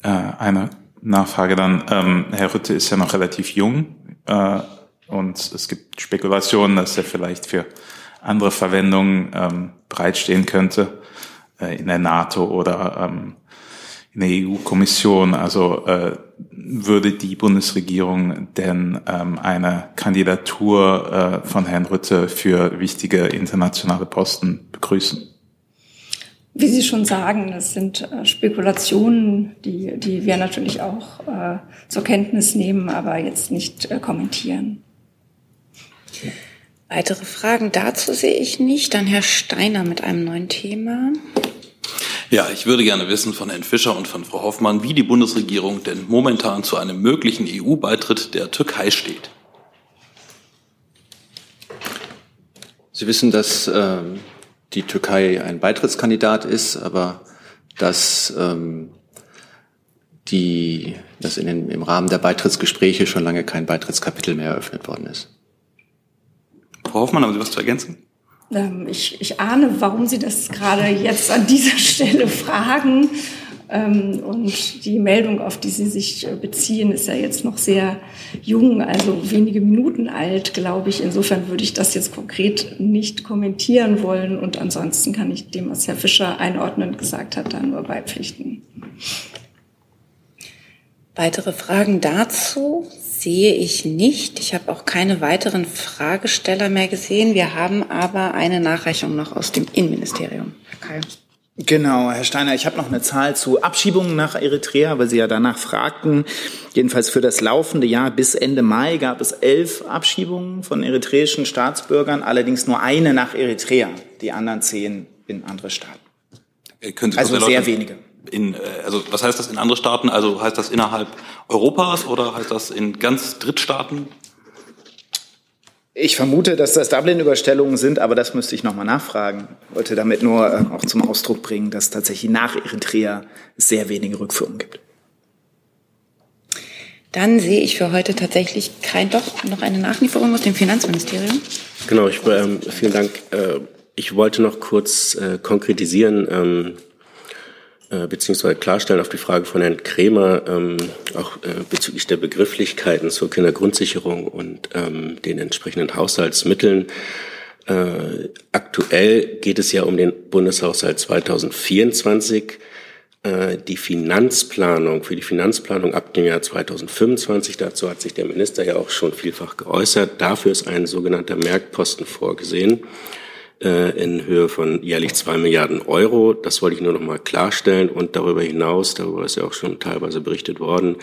Äh, eine Nachfrage dann. Ähm, Herr Rutte ist ja noch relativ jung äh, und es gibt Spekulationen, dass er vielleicht für andere Verwendung ähm, bereitstehen könnte in der NATO oder in der EU-Kommission. Also äh, würde die Bundesregierung denn ähm, eine Kandidatur äh, von Herrn Rütte für wichtige internationale Posten begrüßen? Wie Sie schon sagen, das sind äh, Spekulationen, die, die wir natürlich auch äh, zur Kenntnis nehmen, aber jetzt nicht äh, kommentieren. Weitere Fragen dazu sehe ich nicht. Dann Herr Steiner mit einem neuen Thema. Ja, ich würde gerne wissen von Herrn Fischer und von Frau Hoffmann, wie die Bundesregierung denn momentan zu einem möglichen EU-Beitritt der Türkei steht. Sie wissen, dass ähm, die Türkei ein Beitrittskandidat ist, aber dass, ähm, die, dass in den, im Rahmen der Beitrittsgespräche schon lange kein Beitrittskapitel mehr eröffnet worden ist. Frau Hoffmann, haben Sie was zu ergänzen? Ähm, ich, ich ahne, warum Sie das gerade jetzt an dieser Stelle fragen. Ähm, und die Meldung, auf die Sie sich äh, beziehen, ist ja jetzt noch sehr jung, also wenige Minuten alt, glaube ich. Insofern würde ich das jetzt konkret nicht kommentieren wollen. Und ansonsten kann ich dem, was Herr Fischer einordnend gesagt hat, dann nur beipflichten. Weitere Fragen dazu? Sehe ich nicht. Ich habe auch keine weiteren Fragesteller mehr gesehen. Wir haben aber eine Nachreichung noch aus dem Innenministerium. Herr Keil. Genau, Herr Steiner, ich habe noch eine Zahl zu Abschiebungen nach Eritrea, weil Sie ja danach fragten. Jedenfalls für das laufende Jahr bis Ende Mai gab es elf Abschiebungen von eritreischen Staatsbürgern, allerdings nur eine nach Eritrea, die anderen zehn in andere Staaten. Äh, also sehr wenige in, äh, also was heißt das in andere Staaten? Also heißt das innerhalb Europas oder heißt das in ganz Drittstaaten? Ich vermute, dass das Dublin-Überstellungen sind, aber das müsste ich nochmal nachfragen. Ich wollte damit nur äh, auch zum Ausdruck bringen, dass tatsächlich nach Eritrea sehr wenige Rückführungen gibt. Dann sehe ich für heute tatsächlich kein doch noch eine Nachlieferung aus dem Finanzministerium. Genau, ich, ähm, vielen Dank. Äh, ich wollte noch kurz äh, konkretisieren. Ähm, äh, beziehungsweise klarstellen auf die Frage von Herrn Kremer, ähm, auch äh, bezüglich der Begrifflichkeiten zur Kindergrundsicherung und ähm, den entsprechenden Haushaltsmitteln. Äh, aktuell geht es ja um den Bundeshaushalt 2024. Äh, die Finanzplanung, für die Finanzplanung ab dem Jahr 2025, dazu hat sich der Minister ja auch schon vielfach geäußert. Dafür ist ein sogenannter Merkposten vorgesehen in Höhe von jährlich zwei Milliarden Euro. Das wollte ich nur noch mal klarstellen. Und darüber hinaus, darüber ist ja auch schon teilweise berichtet worden,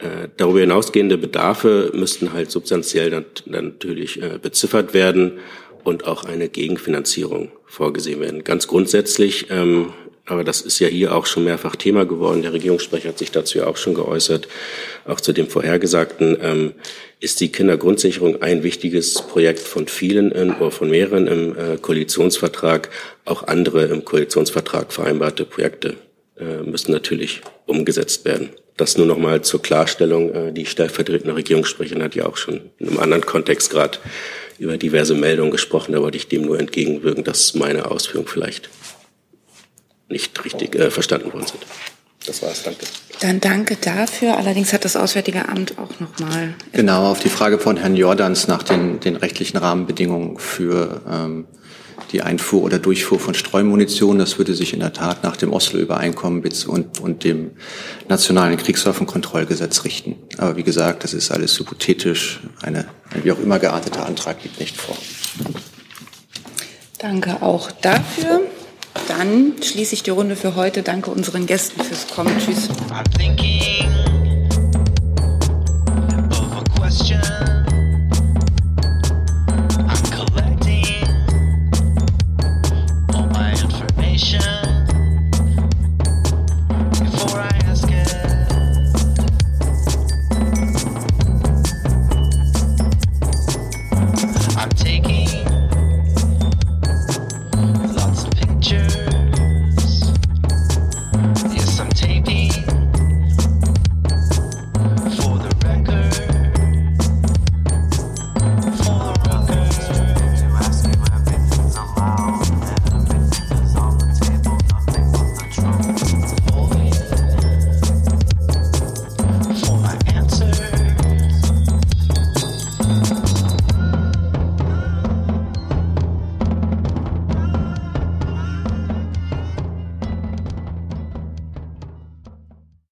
äh, darüber hinausgehende Bedarfe müssten halt substanziell dann natürlich äh, beziffert werden und auch eine Gegenfinanzierung vorgesehen werden. Ganz grundsätzlich ähm, aber das ist ja hier auch schon mehrfach Thema geworden. Der Regierungssprecher hat sich dazu ja auch schon geäußert. Auch zu dem vorhergesagten ähm, ist die Kindergrundsicherung ein wichtiges Projekt von vielen in, oder von mehreren im äh, Koalitionsvertrag. Auch andere im Koalitionsvertrag vereinbarte Projekte äh, müssen natürlich umgesetzt werden. Das nur noch mal zur Klarstellung. Äh, die stellvertretende Regierungssprecherin hat ja auch schon in einem anderen Kontext gerade über diverse Meldungen gesprochen. Da wollte ich dem nur entgegenwirken, dass meine Ausführung vielleicht nicht richtig äh, verstanden worden sind. Das war's, danke. Dann danke dafür. Allerdings hat das Auswärtige Amt auch nochmal. Genau, auf die Frage von Herrn Jordans nach den, den rechtlichen Rahmenbedingungen für ähm, die Einfuhr oder Durchfuhr von Streumunition. Das würde sich in der Tat nach dem Oslo-Übereinkommen und, und dem nationalen Kriegswaffenkontrollgesetz richten. Aber wie gesagt, das ist alles hypothetisch. Eine, ein wie auch immer gearteter Antrag liegt nicht vor. Danke auch dafür. Dann schließe ich die Runde für heute. Danke unseren Gästen fürs Kommen. Tschüss.